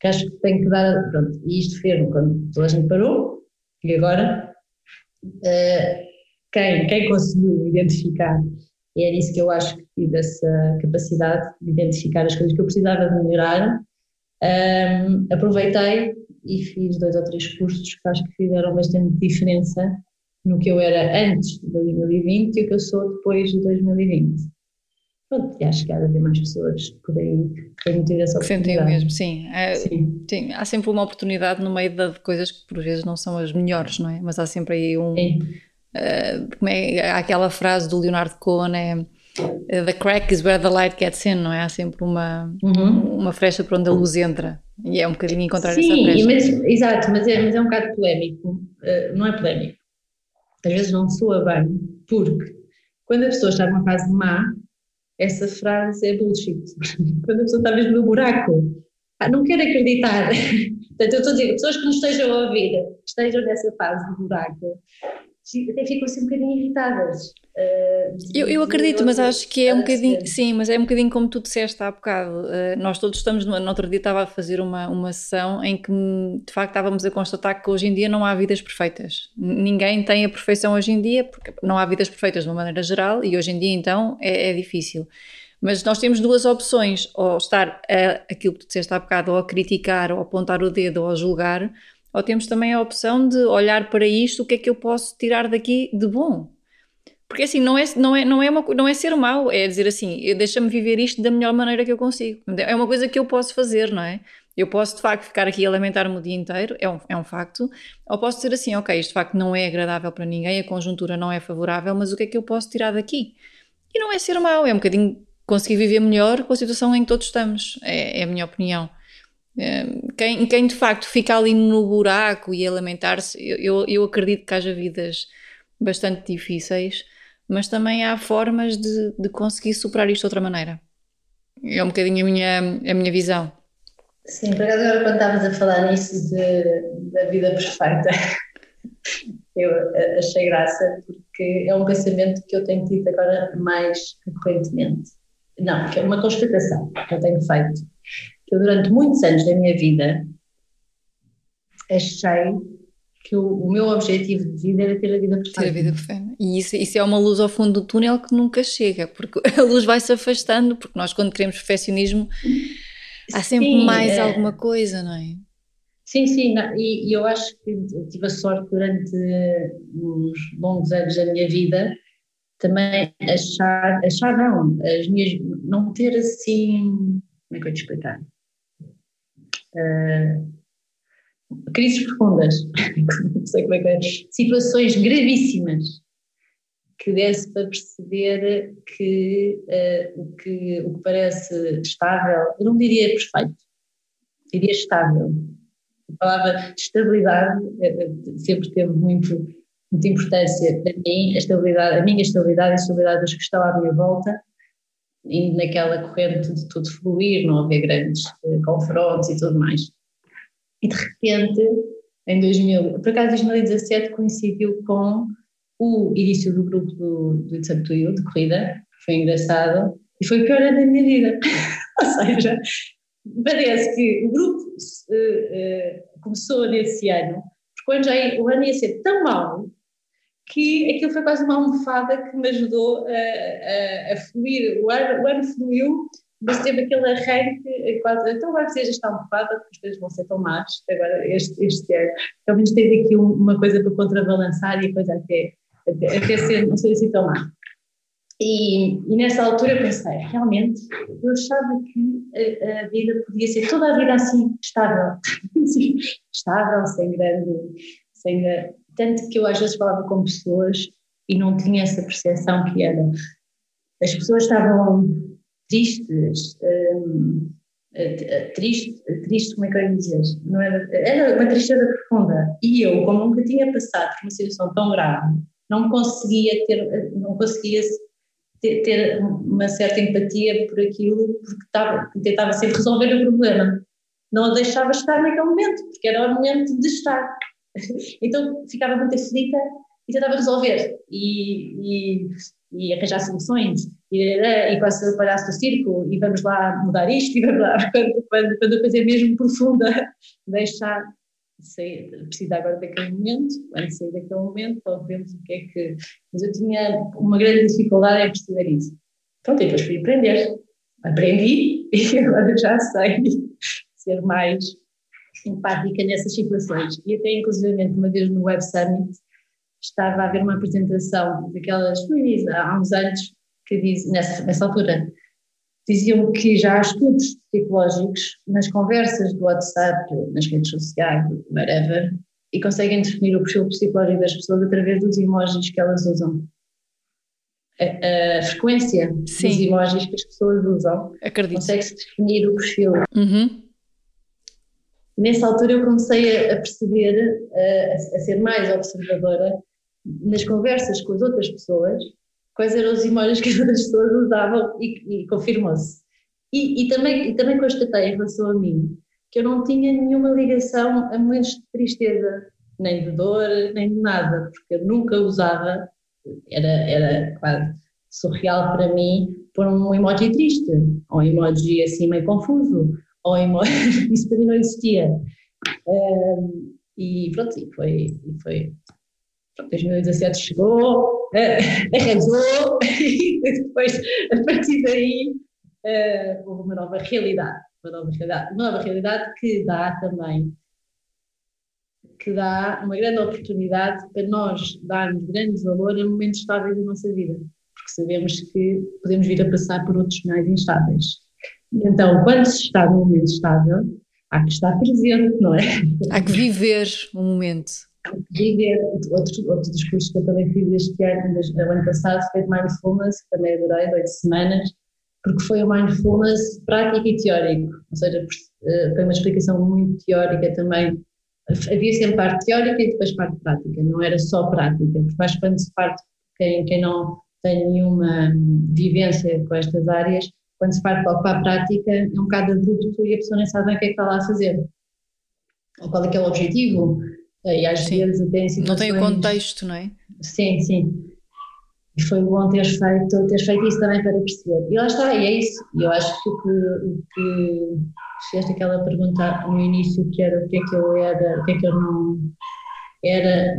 que acho que tenho que dar. Pronto, e isto fez quando toda a gente parou, e agora, uh, quem, quem conseguiu identificar e era isso que eu acho que tive essa capacidade de identificar as coisas que eu precisava de melhorar. Um, aproveitei e fiz dois ou três cursos que acho que fizeram bastante diferença no que eu era antes de 2020 e o que eu sou depois de 2020. Pronto, e acho que há de haver mais pessoas por aí que têm tido essa oportunidade. Sentem o mesmo, sim. É, sim. Tem, há sempre uma oportunidade no meio de coisas que por vezes não são as melhores, não é? Mas há sempre aí um, sim como é aquela frase do Leonardo Cohen é The crack is where the light gets in, não é? Há sempre uma, uhum. uma frecha para onde a luz entra e é um bocadinho encontrar Sim, essa frecha. Mas, exato, mas é, mas é um bocado polémico, uh, não é polémico. Às vezes não soa bem, porque quando a pessoa está numa fase má, essa frase é bullshit. quando a pessoa está mesmo no buraco, ah, não quero acreditar. Portanto, eu estou a dizer, pessoas que nos estejam a ouvir, estejam nessa fase do buraco, até ficam assim um bocadinho irritadas. Uh, eu, eu acredito, mas acho que é um bocadinho, sim, mas é um bocadinho como tu disseste há bocado. Uh, nós todos estamos, no, no outro dia estava a fazer uma, uma sessão em que de facto estávamos a constatar que hoje em dia não há vidas perfeitas. Ninguém tem a perfeição hoje em dia, porque não há vidas perfeitas de uma maneira geral e hoje em dia então é, é difícil. Mas nós temos duas opções, ou estar a, aquilo que tu disseste há bocado, ou a criticar, ou a apontar o dedo, ou a julgar, ou temos também a opção de olhar para isto, o que é que eu posso tirar daqui de bom? Porque assim, não é, não é, não é, uma, não é ser mau, é dizer assim, deixa-me viver isto da melhor maneira que eu consigo. É uma coisa que eu posso fazer, não é? Eu posso de facto ficar aqui a lamentar-me o dia inteiro, é um, é um facto, ou posso dizer assim, ok, isto de facto não é agradável para ninguém, a conjuntura não é favorável, mas o que é que eu posso tirar daqui? E não é ser mau, é um bocadinho conseguir viver melhor com a situação em que todos estamos, é, é a minha opinião. Quem, quem de facto fica ali no buraco e a lamentar-se, eu, eu acredito que haja vidas bastante difíceis, mas também há formas de, de conseguir superar isto de outra maneira. É um bocadinho a minha, a minha visão. Sim, por acaso agora quando estavas a falar nisso de, da vida perfeita, eu achei graça porque é um pensamento que eu tenho tido agora mais recorrentemente. Não, que é uma constatação que eu tenho feito eu durante muitos anos da minha vida achei que o, o, meu objetivo de vida era ter a vida perfeita. Ter a vida perfeita. E isso, isso é uma luz ao fundo do túnel que nunca chega, porque a luz vai se afastando, porque nós quando queremos perfeccionismo há sempre sim, mais é... alguma coisa, não é? Sim, sim, não, e, e, eu acho que tive a sorte durante uns longos anos da minha vida também achar, achar não, as minhas, não ter assim, como é que eu te explicar? Uh, crises profundas, não sei como é que é, situações gravíssimas que desse para perceber que, uh, o que o que parece estável, eu não diria perfeito, diria estável. A palavra estabilidade uh, sempre teve muito, muita importância para mim, a estabilidade, a minha estabilidade e a estabilidade dos que estão à minha volta, e naquela corrente de tudo fluir, não haver grandes uh, confrontos e tudo mais. E de repente, em 2000, por acaso 2017 coincidiu com o início do grupo do, do It's Up To You, de corrida, foi engraçado, e foi o pior ano da minha vida. Ou seja, parece que o grupo uh, uh, começou nesse ano, porque quando já, o ano ia ser tão mau que aquilo foi quase uma almofada que me ajudou a, a, a fluir. O ano, o ano fluiu mas teve aquele arranque quase, então agora seja está ocupada, porque as coisas vão ser tão más, agora este, este ano, pelo menos teve aqui uma coisa para contrabalançar e a coisa até, até, até ser, não ser assim tão má. E, e, nessa altura eu pensei, realmente, eu achava que a, a, vida podia ser toda a vida assim, estável, estável, sem grande, sem, tanto que eu às vezes falava com pessoas e não tinha essa percepção que era, as pessoas estavam tristes, um, triste, triste, como é que eu ia dizer? Não era, era uma tristeza profunda. E eu, como nunca tinha passado por uma situação tão grave, não conseguia ter, não conseguia ter, ter uma certa empatia por aquilo, porque estava, tentava sempre resolver o problema. Não a deixava estar naquele momento, porque era o momento de estar. Então ficava muito aflita e tentava resolver e, e, e arranjar soluções e, e quase o palhaço do circo e vamos lá mudar isto e vamos lá, quando, quando, quando a coisa é mesmo profunda, deixar sei, precisar agora daquele momento, quando sair daquele momento, logo vemos o que é que. Mas eu tinha uma grande dificuldade em perceber isso. Pronto, e depois fui aprender. Aprendi e agora já sei ser mais empática nessas situações. E até, inclusive, uma vez no Web Summit, estava a ver uma apresentação daquelas há uns anos que diz, nessa, nessa altura, diziam que já há estudos psicológicos nas conversas do WhatsApp, nas redes sociais, whatever, e conseguem definir o perfil psicológico das pessoas através dos emojis que elas usam. A, a frequência Sim. dos emojis que as pessoas usam consegue-se definir o perfil. Uhum. Nessa altura eu comecei a, perceber, a, ser mais observadora nas conversas com as outras pessoas, quais eram os emojis que as outras pessoas usavam e, e confirmou-se. E, e, também, e também constatei em relação a mim que eu não tinha nenhuma ligação a momentos de tristeza, nem de dor, nem de nada, porque eu nunca usava, era, era quase surreal para mim, pôr um emoji triste, ou um emoji assim meio confuso, ou emoji, isso para mim não existia. Um, e pronto, e foi, e foi 2017 chegou, uh, arrasou, e depois, a partir daí, uh, houve uma nova realidade, uma nova realidade, uma nova realidade que dá também, que dá uma grande oportunidade para nós darmos grande valor a momentos estáveis da nossa vida, porque sabemos que podemos vir a passar por outros mais instáveis. Então, quando se está num momento estável, há que estar presente, não é? Há que viver o um momento viver. Outro, outro dos cursos que eu também fiz este ano, o ano passado, foi de Mindfulness, que também adorei, oito semanas, porque foi o Mindfulness prático e teórico, ou seja, eh, foi uma explicação muito teórica também. Havia sempre parte teórica e depois parte prática, não era só prática, porque mais quando se parte, quem, quem não tem nenhuma vivência com estas áreas, quando se parte para a prática é um bocado abrupto e a pessoa nem sabe bem o que é que está lá a fazer. Ou qual é que é o objetivo, e às sim. vezes até em situações... Não tem o contexto, não é? Sim, sim. E foi bom ter feito, ter feito isso também para perceber. E lá está, e é isso. E eu acho que o que, o que fizeste aquela pergunta no início, que era o que é que eu era, o que é que eu não era,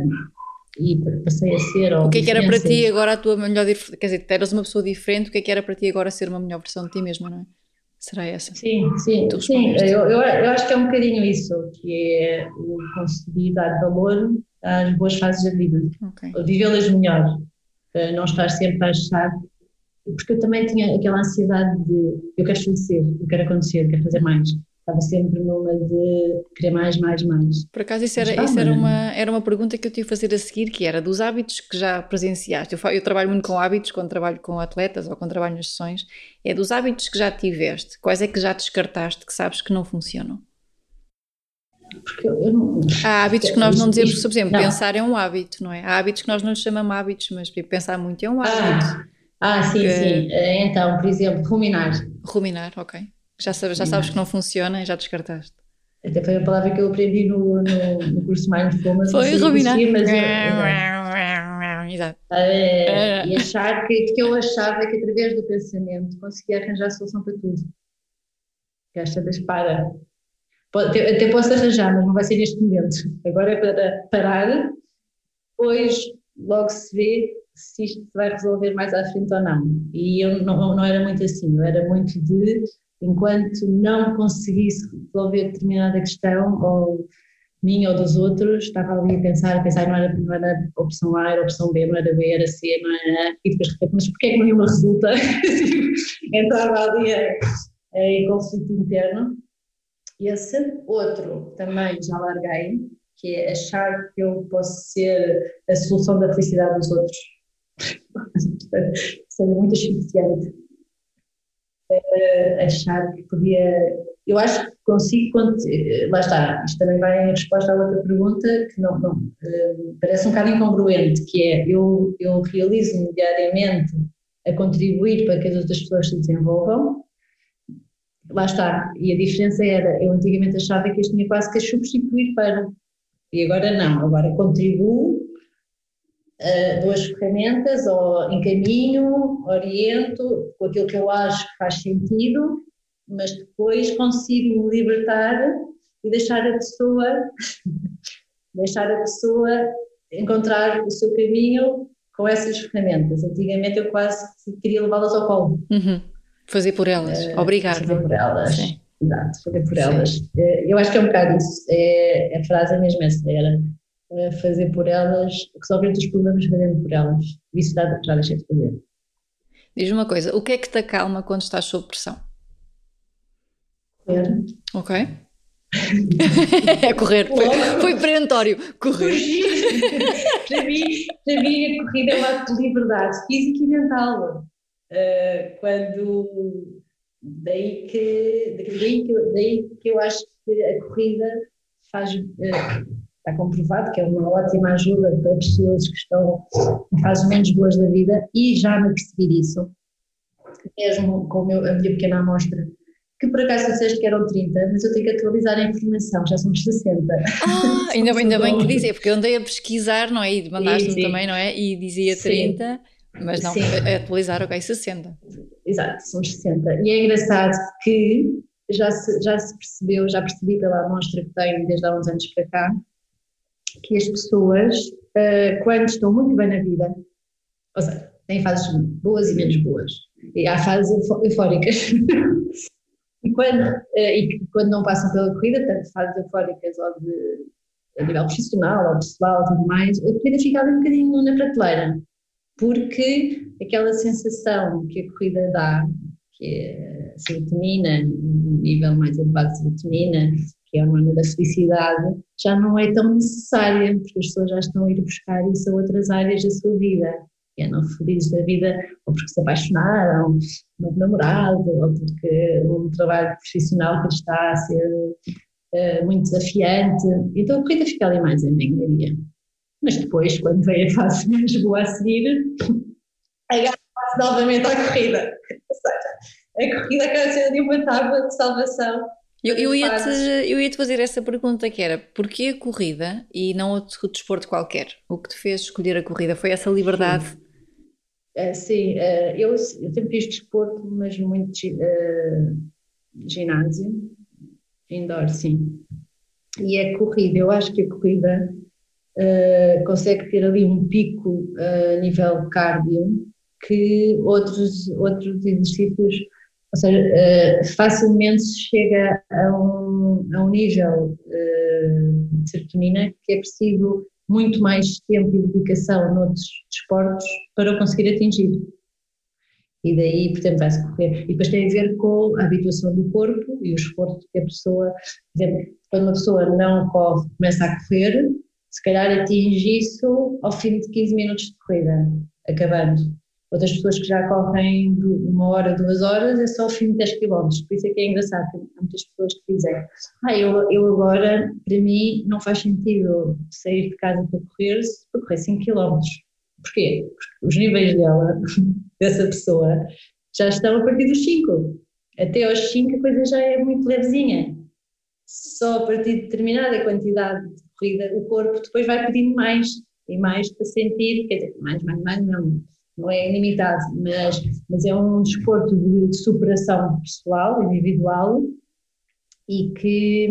e passei a ser. O que é que era para ti agora a tua melhor. Quer dizer, eras uma pessoa diferente, o que é que era para ti agora ser uma melhor versão de ti mesma, não é? Será essa? Sim, sim, sim. Eu, eu, eu, acho que é um bocadinho isso, que é o conseguir dar valor às boas fases da vida, okay. vivê-las melhor. uh, não estar sempre a achar, porque eu também tinha aquela ansiedade de eu quero fazer, eu quero acontecer, eu quero fazer mais. Estava sempre numa de querer mais, mais, mais. Por acaso, isso era, isso era, uma, era uma pergunta que eu te ia fazer a seguir, que era dos hábitos que já presenciaste. Eu, eu trabalho muito com hábitos quando trabalho com atletas ou quando trabalho nas sessões. É dos hábitos que já tiveste, quais é que já descartaste que sabes que não funcionam? Porque eu não... Há hábitos que nós não dizemos, por exemplo, não. pensar é um hábito, não é? Há hábitos que nós não chamamos hábitos, mas pensar muito é um hábito. Ah, ah sim, que... sim. Eh, então, por exemplo, ruminar. Ruminar, ok. Já sabes, já sabes que não funciona e já descartaste. Até foi a palavra que eu aprendi no, no, no curso Mindfulness. Foi ruminar. Mas, Exato. Uh, e achar que, que eu achava que através do pensamento conseguia arranjar a solução para tudo. Que vez para até posso arranjar, mas não vai ser neste momento. Agora é para parar, depois logo se vê se isto vai resolver mais à frente ou não. E eu não, não era muito assim, eu era muito de, enquanto não conseguisse resolver determinada questão, ou minha ou dos outros, estava ali a pensar, a pensar, não era, não era opção A, era opção B, não era B, era C, não era e depois, mas porquê é que nenhuma resulta? Entrava ali em conflito interno. Esse outro também já larguei, que é achar que eu posso ser a solução da felicidade dos outros. É muito asfixiante. Uh, achar que podia. Eu acho que consigo. Quando, eh, lá está, isto também vai em resposta à outra pergunta, que não, não uh, parece um bocado incongruente, que é eu, eu realizo-me diariamente a contribuir para que as outras pessoas se desenvolvam, lá está. E a diferença era, eu antigamente achava que isto tinha quase que a substituir para. E agora não, agora contribuo, uh, dou as ferramentas, ou encaminho, oriento com aquilo que eu acho que faz sentido, mas depois consigo me libertar e deixar a pessoa, deixar a pessoa encontrar o seu caminho com essas ferramentas. Antigamente eu quase queria levá-las ao colo. Uhum. Fazer por elas, uh, obrigada. Fazer por elas, Sim. exato, fazer por Sim. elas. Uh, eu acho que é um bocado isso, é, a frase é mesmo essa, era fazer por elas, resolver os problemas fazendo por elas. Isso já, já deixei de fazer. Diz uma coisa, o que é que te acalma quando estás sob pressão? Correr. Ok. é correr, foi, foi perentório, correr. para, mim, para mim a corrida é um ato de liberdade física e mental. Uh, quando daí que, daí, que, daí que eu acho que a corrida faz uh, está comprovado que é uma ótima ajuda para pessoas que estão em fases menos boas da vida e já me percebi disso mesmo com meu, a minha pequena amostra que por acaso disseste que eram 30, mas eu tenho que atualizar a informação, já somos 60. Ah, ainda, bem, ainda bem que dizia, porque eu andei a pesquisar, não é? E mandaste-me também, não é? E dizia 30. Sim. Mas não. É atualizar, ok, 60. Exato, são 60. E é engraçado que já se, já se percebeu, já percebi pela amostra que tenho desde há uns anos para cá, que as pessoas, uh, quando estão muito bem na vida, ou seja, têm fases boas e menos boas, e há fases eufóricas. e, quando, uh, e quando não passam pela corrida, tanto fases eufóricas ou de a nível profissional ou pessoal e tudo mais, a corrida fica ali um bocadinho na prateleira porque aquela sensação que a corrida dá, que é serotonina, um nível mais elevado de serotonina, que é a hormona da felicidade, já não é tão necessária, porque as pessoas já estão a ir buscar isso a outras áreas da sua vida. Que é não felizes da vida, ou porque se apaixonaram, ou um namorado, ou porque um trabalho profissional que está a ser uh, muito desafiante. Então a corrida fica ali mais em banharia. Mas depois, quando vem a fase menos boa a seguir, agarra-se novamente à corrida. Ou seja, a corrida acaba sendo uma tábua de salvação. Eu, eu ia-te eu ia -te fazer essa pergunta que era, porquê a corrida e não outro desporto qualquer? O que te fez escolher a corrida? Foi essa liberdade? Sim, uh, sim uh, eu, eu sempre fiz desporto, mas muito uh, ginásio, indoor, sim. E a corrida, eu acho que a corrida consegue ter ali um pico a nível cardio que outros, outros exercícios, ou seja, uh, facilmente chega a um, a um nível de serotonina que é preciso muito mais tempo e dedicação noutros desportos para o conseguir atingir. E daí, portanto, vai-se correr. E depois tem a ver com a habituação do corpo e o esforço que a pessoa, por exemplo, quando uma pessoa não corre, começa a correr, se calhar atinge isso ao fim de 15 minutos de corrida, acabando. Outras pessoas que já correm uma hora, duas horas, é só ao fim de 10 km. Por isso é que é engraçado, há muitas pessoas que dizem ah, eu, eu agora, para mim, não faz sentido sair de casa para correr, para correr 5 km. Porquê? Porque os níveis dela, dessa pessoa, já estão a partir dos 5. Até aos 5 a coisa já é muito levezinha. Só a partir de determinada quantidade de corrida, o corpo depois vai pedindo mais e mais para sentir, quer dizer, mais, mais, mais, não, não é ilimitado, mas, mas é um desporto de, de superação pessoal, individual, e que,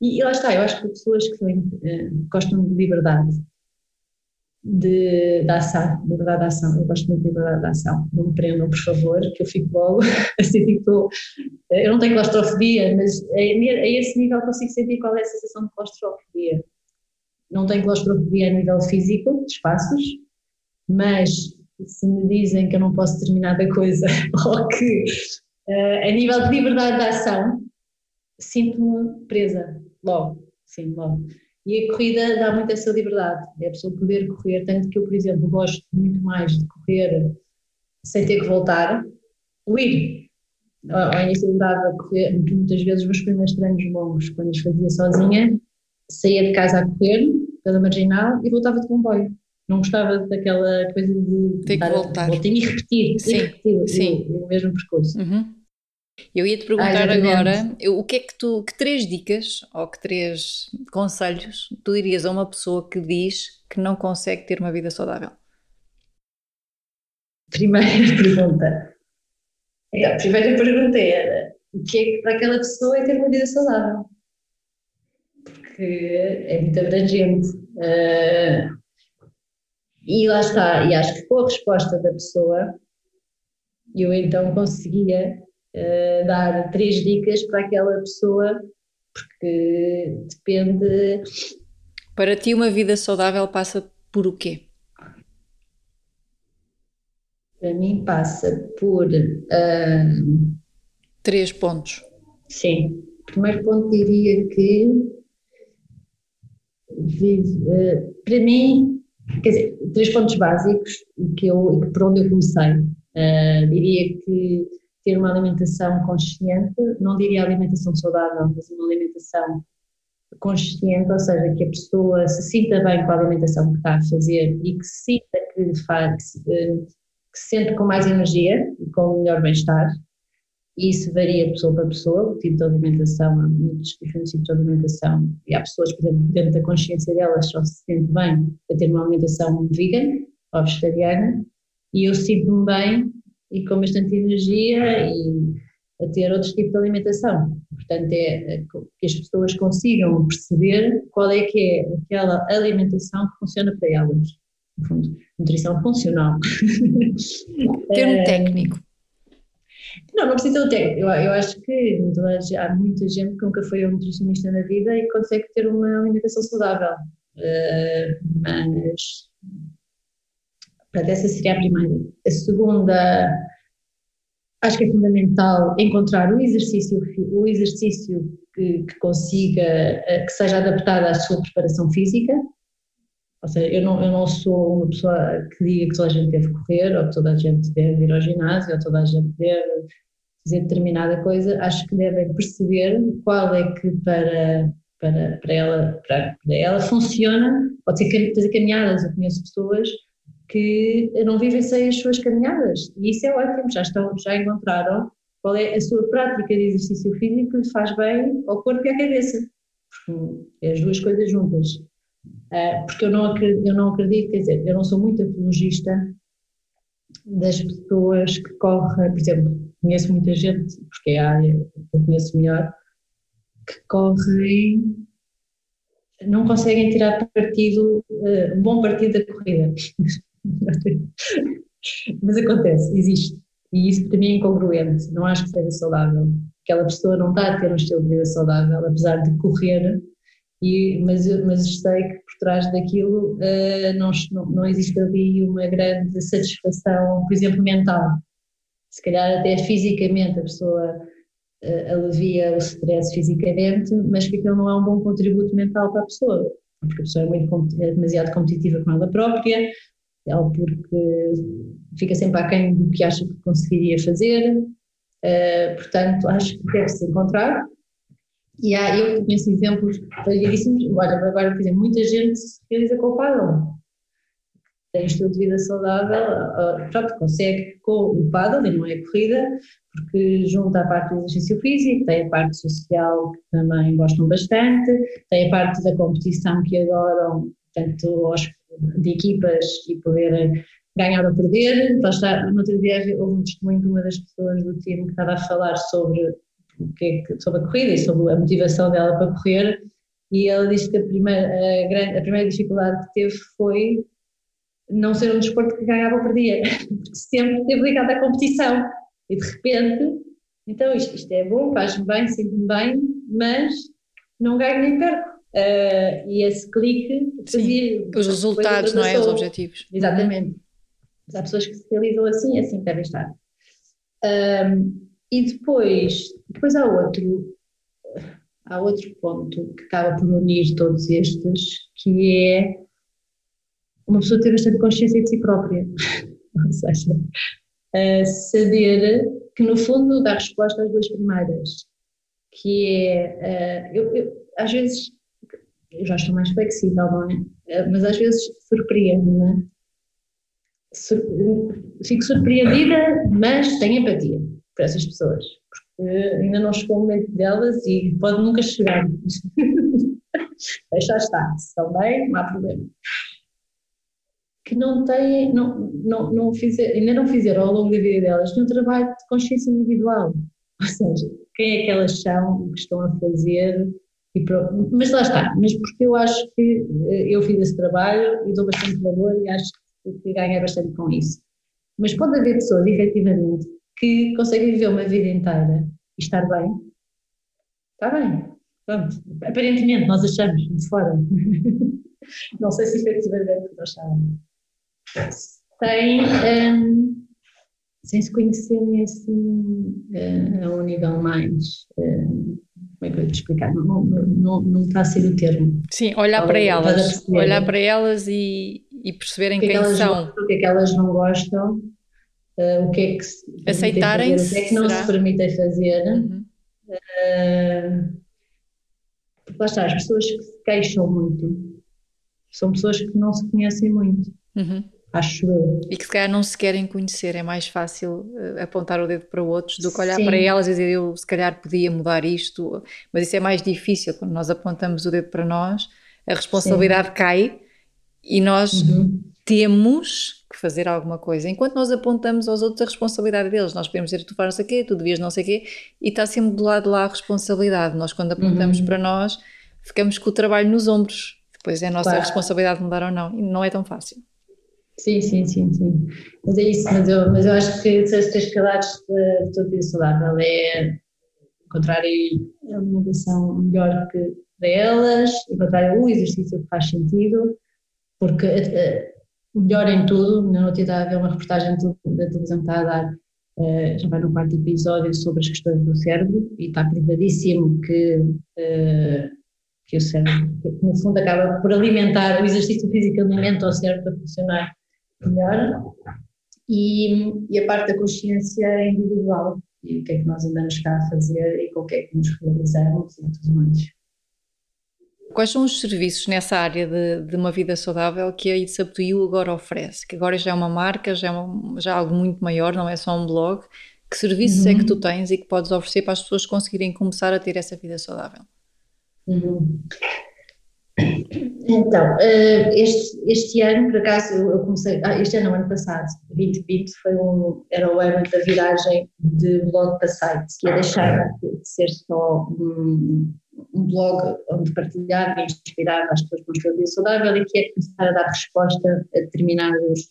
e, e lá está, eu acho que pessoas que uh, gostam de liberdade, de, de ação, liberdade de ação, eu gosto muito de liberdade de ação, não me prendam, por favor, que eu fico logo, assim, fico, eu não tenho claustrofobia, mas a, a esse nível consigo sentir qual é a sensação de claustrofobia. Não tenho claustrofobia a nível físico, de espaços, mas se me dizem que eu não posso determinada coisa ou que uh, a nível de liberdade de ação sinto-me presa logo, sim, logo. E a corrida dá muito essa liberdade, é a pessoa poder correr, tanto que eu, por exemplo, gosto muito mais de correr sem ter que voltar, o ir. Ao início eu dava a correr, muitas vezes meus primeiros treinos longos, quando os fazia sozinha, saía de casa a correr pela marginal e voltava de comboio não gostava daquela coisa de ter que voltar voltinha e repetir, sim, e repetir sim. O, o, mesmo percurso. Uhum. Eu ia te perguntar ah, agora o que é que tu, que três dicas ou que três conselhos tu dirias a uma pessoa que diz que não consegue ter uma vida saudável? Primeira pergunta. A primeira pergunta era o que é que para aquela pessoa é ter uma vida saudável? Porque é muito abrangente. Uh, e lá está, e acho que com a resposta da pessoa, eu então conseguia uh, dar três dicas para aquela pessoa, porque depende. Para ti, uma vida saudável passa por o quê? Para mim, passa por. Uh, três pontos. Sim. Primeiro ponto, diria que. Vive, uh, para mim, Quer dizer, três pontos básicos que eu, por onde eu comecei. Uh, diria que ter uma alimentação consciente, não diria alimentação saudável, mas uma alimentação consciente, ou seja, que a pessoa se sinta bem com a alimentação que está a fazer e que sinta que, faz, que se sente com mais energia e com melhor bem-estar, isso varia de pessoa para pessoa, o tipo de alimentação, há muitos diferentes tipos de alimentação, e há pessoas, por exemplo, dentro da consciência delas só se sente bem a ter uma alimentação vegan ou vegetariana, e eu sinto-me bem e com bastante energia e a ter outros tipos de alimentação. Portanto, é, é que as pessoas consigam perceber qual é que é aquela alimentação que funciona para elas. No fundo, nutrição funcional. Termo é, técnico. Não, não precisa ter técnico. Eu, eu acho que há muita gente que nunca foi um nutricionista na vida e consegue ter uma alimentação saudável. Uh, mas, para essa seria a primeira. A segunda, acho que é fundamental encontrar o exercício, o exercício que, que consiga, eh, que seja adaptado à sua preparação física. Ou seja, eu não, eu não sou uma pessoa que diga que toda a gente deve correr, ou que toda a gente deve ir ao ginásio, ou toda a gente deve fazer determinada coisa. Acho que devem perceber qual é que para, para, para, ela, para, para ela funciona. Pode ser fazer caminhadas, eu conheço pessoas que não vivem sem as suas caminhadas. E isso é ótimo, já, estão, já encontraram qual é a sua prática de exercício físico que lhe faz bem ao corpo e à cabeça. Porque é as duas coisas juntas. Uh, porque eu não, acredito, eu não acredito, quer dizer, eu não sou muito apologista das pessoas que correm, por exemplo, conheço muita gente, porque é a área que eu conheço melhor, que correm, não conseguem tirar partido, uh, um bom partido da corrida. Mas acontece, existe. E isso para mim é incongruente, não acho que seja saudável. Aquela pessoa não está a ter um estilo de vida saudável, apesar de correr e, mas, mas sei que trás daquilo uh, não, não existe ali uma grande satisfação, por exemplo, mental. Se calhar até fisicamente a pessoa uh, alivia o stress fisicamente, mas que aquilo não é um bom contributo mental para a pessoa, porque a pessoa é, muito, é demasiado competitiva com ela própria, ou porque fica sempre aquém do que acha que conseguiria fazer. Uh, portanto, acho que deve-se encontrar e há, eu conheço exemplos variedíssimos. Olha, agora, por exemplo, muita gente se realiza com o paddle. Tem estilo de vida saudável, pronto, consegue com o paddle, e não é corrida, porque junta a parte do exercício físico, tem a parte social que também gostam bastante, tem a parte da competição que adoram, tanto aos, de equipas e poder ganhar ou perder. Então, está, no outro dia houve um testemunho de uma das pessoas do time que estava a falar sobre que, sobre a corrida e sobre a motivação dela para correr, e ela disse que a primeira, a, grande, a primeira dificuldade que teve foi não ser um desporto que ganhava ou perdia, porque sempre esteve ligado à competição, e de repente, então isto, isto é bom, faz-me bem, sinto-me bem, mas não ganho nem perco. Uh, e esse clique fazia. Sim, os resultados, não é? Os objetivos. Exatamente. Uhum. Há pessoas que se realizam assim, assim que devem estar. Um, e depois, depois há outro, há outro ponto que acaba por unir todos estes, que é uma pessoa ter bastante consciência de si própria. Ou seja, saber que no fundo dá resposta às duas primeiras, que é, eu, eu, às vezes, eu já estou mais flexível, não é? Mas às vezes surpreende-me, Sur, fico surpreendida, mas tenho empatia para essas pessoas, ainda não chegou o momento delas e pode nunca chegar. Deixa estar, se estão bem, não há problema. Que não têm, não, não, não fizer, ainda não fizeram ao longo da vida delas nenhum trabalho de consciência individual. Ou seja, quem é que elas são, o que estão a fazer, e mas lá está, mas porque eu acho que eh, eu fiz esse trabalho e dou bastante valor e acho que ganhei bastante com isso. Mas pode haver pessoas, efetivamente, que conseguem viver uma vida inteira estar bem, está bem. Pronto. Aparentemente, nós achamos de fora. Não sei se efetivamente nós sabemos. Tem, um, sem se conhecerem assim uh, a um nível mais. Uh, como é que eu vou te explicar? Não, não, não, não está a ser o termo. Sim, olhar para elas. Olhar para elas e, e perceberem que é quem são. Gostam, o que é que elas não gostam uh, o que é que se aceitarem fazer, o que é que não será? se permitem fazer. Uhum. Uh, lá está, as pessoas que se queixam muito são pessoas que não se conhecem muito. Uhum. Acho eu. E que se calhar não se querem conhecer, é mais fácil uh, apontar o dedo para outros do que olhar Sim. para elas e dizer eu se calhar podia mudar isto, mas isso é mais difícil quando nós apontamos o dedo para nós, a responsabilidade Sim. cai e nós uhum. Temos que fazer alguma coisa. Enquanto nós apontamos aos outros a responsabilidade deles, nós podemos dizer tu fazes não sei quê, tu devias não sei quê, e está sempre do lado de lá a responsabilidade. Nós, quando apontamos uhum. para nós, ficamos com o trabalho nos ombros. Depois é a nossa claro. responsabilidade mudar ou não, e não é tão fácil. Sim, sim, sim, sim. Mas é isso, mas eu, mas eu acho que esses três pilares de toda vida saudável é encontrar a alimentação melhor que para elas, encontrar o exercício que faz sentido, porque eh, melhor em tudo. Na noite estava a ver uma reportagem da televisão que está a dar, uh, já vai no quarto episódio, sobre as questões do cérebro e está provadíssimo que, uh, que o cérebro, que no fundo, acaba por alimentar, o exercício físico alimenta o cérebro para funcionar melhor. E, e a parte da consciência individual, e o que é que nós andamos cá a fazer e com o que é que nos realizamos e tudo mais. Quais são os serviços nessa área de, de uma vida saudável que a It's Up To You agora oferece? Que agora já é uma marca, já é, uma, já é algo muito maior, não é só um blog. Que serviços uhum. é que tu uhum. tens e que podes oferecer para as pessoas conseguirem começar a ter essa vida saudável? Uhum. Então, eh, este, este ano, por acaso, eu comecei, ah, este ano, ano passado, 2020, foi um, era o ano da viragem de blog para site, que ia deixar de ser só um, um blog onde partilhar e inspirar as pessoas para um estilo vida saudável e que é começar a dar resposta a determinados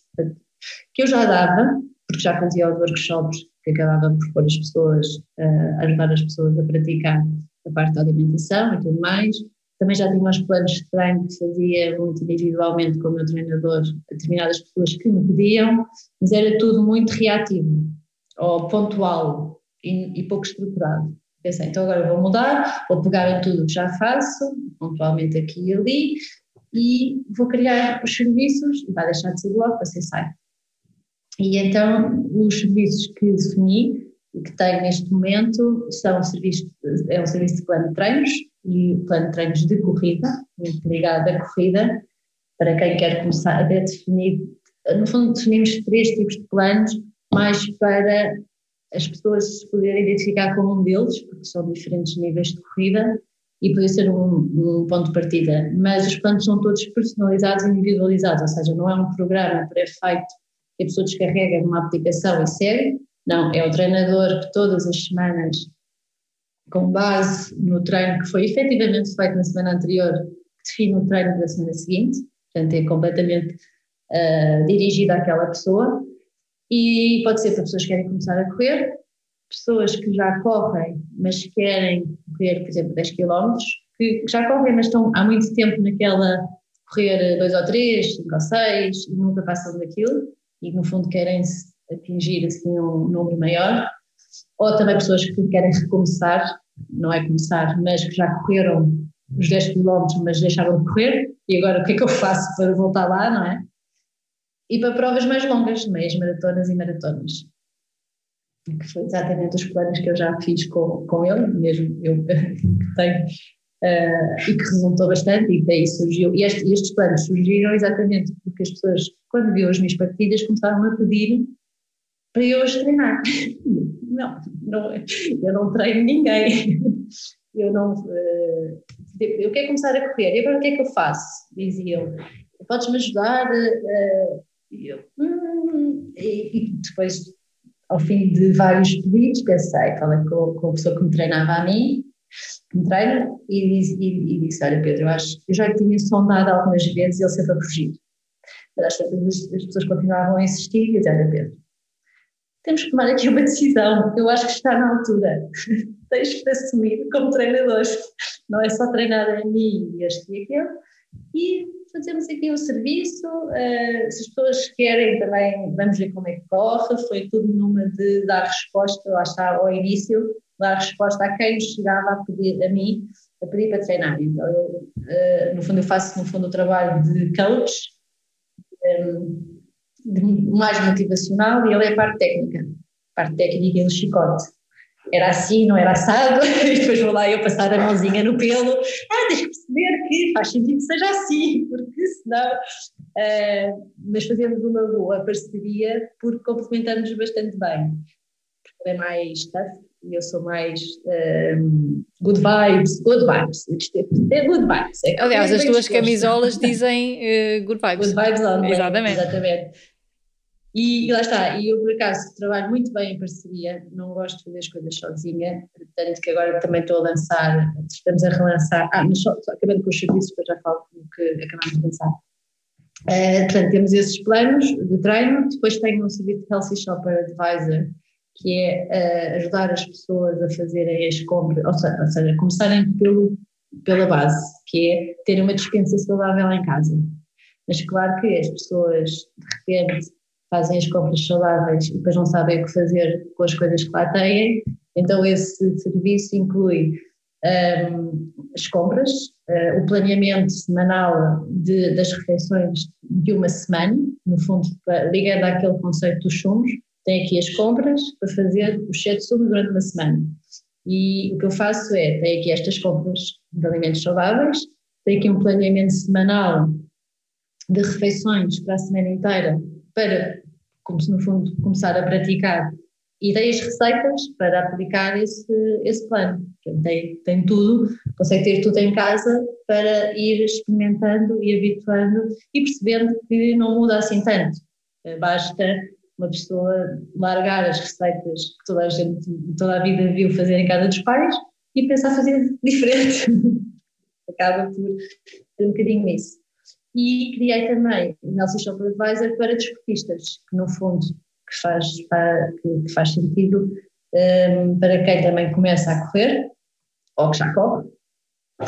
que eu já dava, porque já fazia os workshops que acabava por pôr as pessoas, uh, ajudar as pessoas a praticar a parte da alimentação e tudo mais, também já tinha os planos de treino que fazia muito individualmente com o meu treinador, determinadas pessoas que me pediam, mas era tudo muito reativo, ou pontual e, e pouco estruturado. Pensei, então agora vou mudar, vou pegar em tudo que já faço, pontualmente aqui e ali, e vou criar os serviços, e vai deixar de ser blog para ser site. E então os serviços que defini e que tenho neste momento são serviços, é um serviço de plano de treinos e plano de treinos de corrida, muito ligado à corrida, para quem quer começar a definir, no fundo definimos três tipos de planos, mais para as pessoas se poderem identificar com um deles, porque são diferentes níveis de corrida, e poder ser um, um, ponto de partida. Mas os planos são todos personalizados e individualizados, ou seja, não é um programa pré-feito que a pessoa descarrega numa aplicação e segue, não, é o treinador que todas as semanas, com base no treino que foi efetivamente feito na semana anterior, define o treino da semana seguinte, portanto é completamente uh, dirigido àquela pessoa e pode ser para pessoas que querem começar a correr, pessoas que já correm, mas querem correr, por exemplo, 10 km, que já correm, mas estão há muito tempo naquela correr 2 ou 3, 5 ou 6 e nunca passam daquilo e no fundo querem atingir assim um número maior, ou também pessoas que querem recomeçar, não é começar, mas que já correram os 10 km, mas deixaram de correr, e agora o que é que eu faço para voltar lá, não é? E para provas mais longas, meias maratonas e maratonas. Que foi exatamente os planos que eu já fiz com, com ele, mesmo eu que tenho, uh, e que resultou bastante, e daí surgiu. E este, estes planos surgiram exatamente porque as pessoas, quando viram as minhas partidas, começaram a pedir para eu as treinar. Não, não, eu não treino ninguém. Eu não. Uh, eu quero começar a correr, e agora o que é que eu faço? Diziam. Podes-me ajudar? Uh, e eu, hum, e, depois, ao fim de vários pedidos, pensei, falei com, com a pessoa que me treinava a mim, que me treina, e disse, e, e disse olha Pedro, eu acho eu já tinha sondado algumas vezes e ele sempre a fugir. Mas as, as pessoas continuavam a insistir e dizer, olha Pedro, temos que tomar aqui uma decisão, eu acho que está na altura. Tens que assumir como treinador. Não é só treinar a mim e este e aquele. E fazemos aqui o serviço, uh, se as pessoas querem também, vamos ver como é que corre, foi tudo numa de dar resposta, lá está, ao início, dar resposta a quem chegava a pedir, a mim, a pedir para treinar. Então, eu, uh, no fundo, eu faço, no fundo, o trabalho de coach, um, de, mais motivacional, e ele é a parte técnica, a parte técnica do chicote era assim, não era assado, e depois vou lá eu passar a mãozinha no pelo, ah, tens que perceber que faz sentido que seja assim, porque senão, uh, mas fazemos uma boa parceria porque complementamos bastante bem, porque ele é mais tough e eu sou mais um, good vibes, good vibes, é good vibes. É Aliás, as tuas camisolas dizem uh, good vibes. Good vibes only. Exatamente. Exatamente. E, e, lá está, e eu por acaso trabalho muito bem em parceria, não gosto de fazer as coisas sozinha, tanto que agora também estou a lançar, estamos a relançar, ah, mas só, só acabando com os serviços, depois já falo do que acabamos de lançar. Uh, portanto, temos esses planos de treino, depois tenho um serviço de Healthy Shopper Advisor, que é uh, ajudar as pessoas a fazerem as compras, ou seja, ou seja, começarem pelo, pela base, que é ter uma dispensa saudável em casa. Mas claro que as pessoas, de repente, fazem as compras saudáveis e depois não sabem o que fazer com as coisas que lá têm. Então, esse serviço inclui um, as compras, uh, o planeamento semanal de, das refeições de uma semana, no fundo, ligando àquele conceito dos sumos. Tem aqui as compras para fazer os sete sumos durante uma semana. E o que eu faço é, tenho aqui estas compras de alimentos saudáveis, tenho aqui um planeamento semanal de refeições para a semana inteira para, como se no fundo, começar a praticar ideias, receitas para aplicar esse, esse plano. Tem, tem tudo, consegue ter tudo em casa para ir experimentando e habituando e percebendo que não muda assim tanto. Eh, basta uma pessoa largar as receitas que toda a gente, toda a vida viu fazer em casa dos pais e pensar fazer diferente. Acaba por ter um bocadinho isso e criei também o Nelson Shopper Advisor para desportistas, que no fundo que faz, que faz sentido um, para quem também começa a correr, ou que já corre,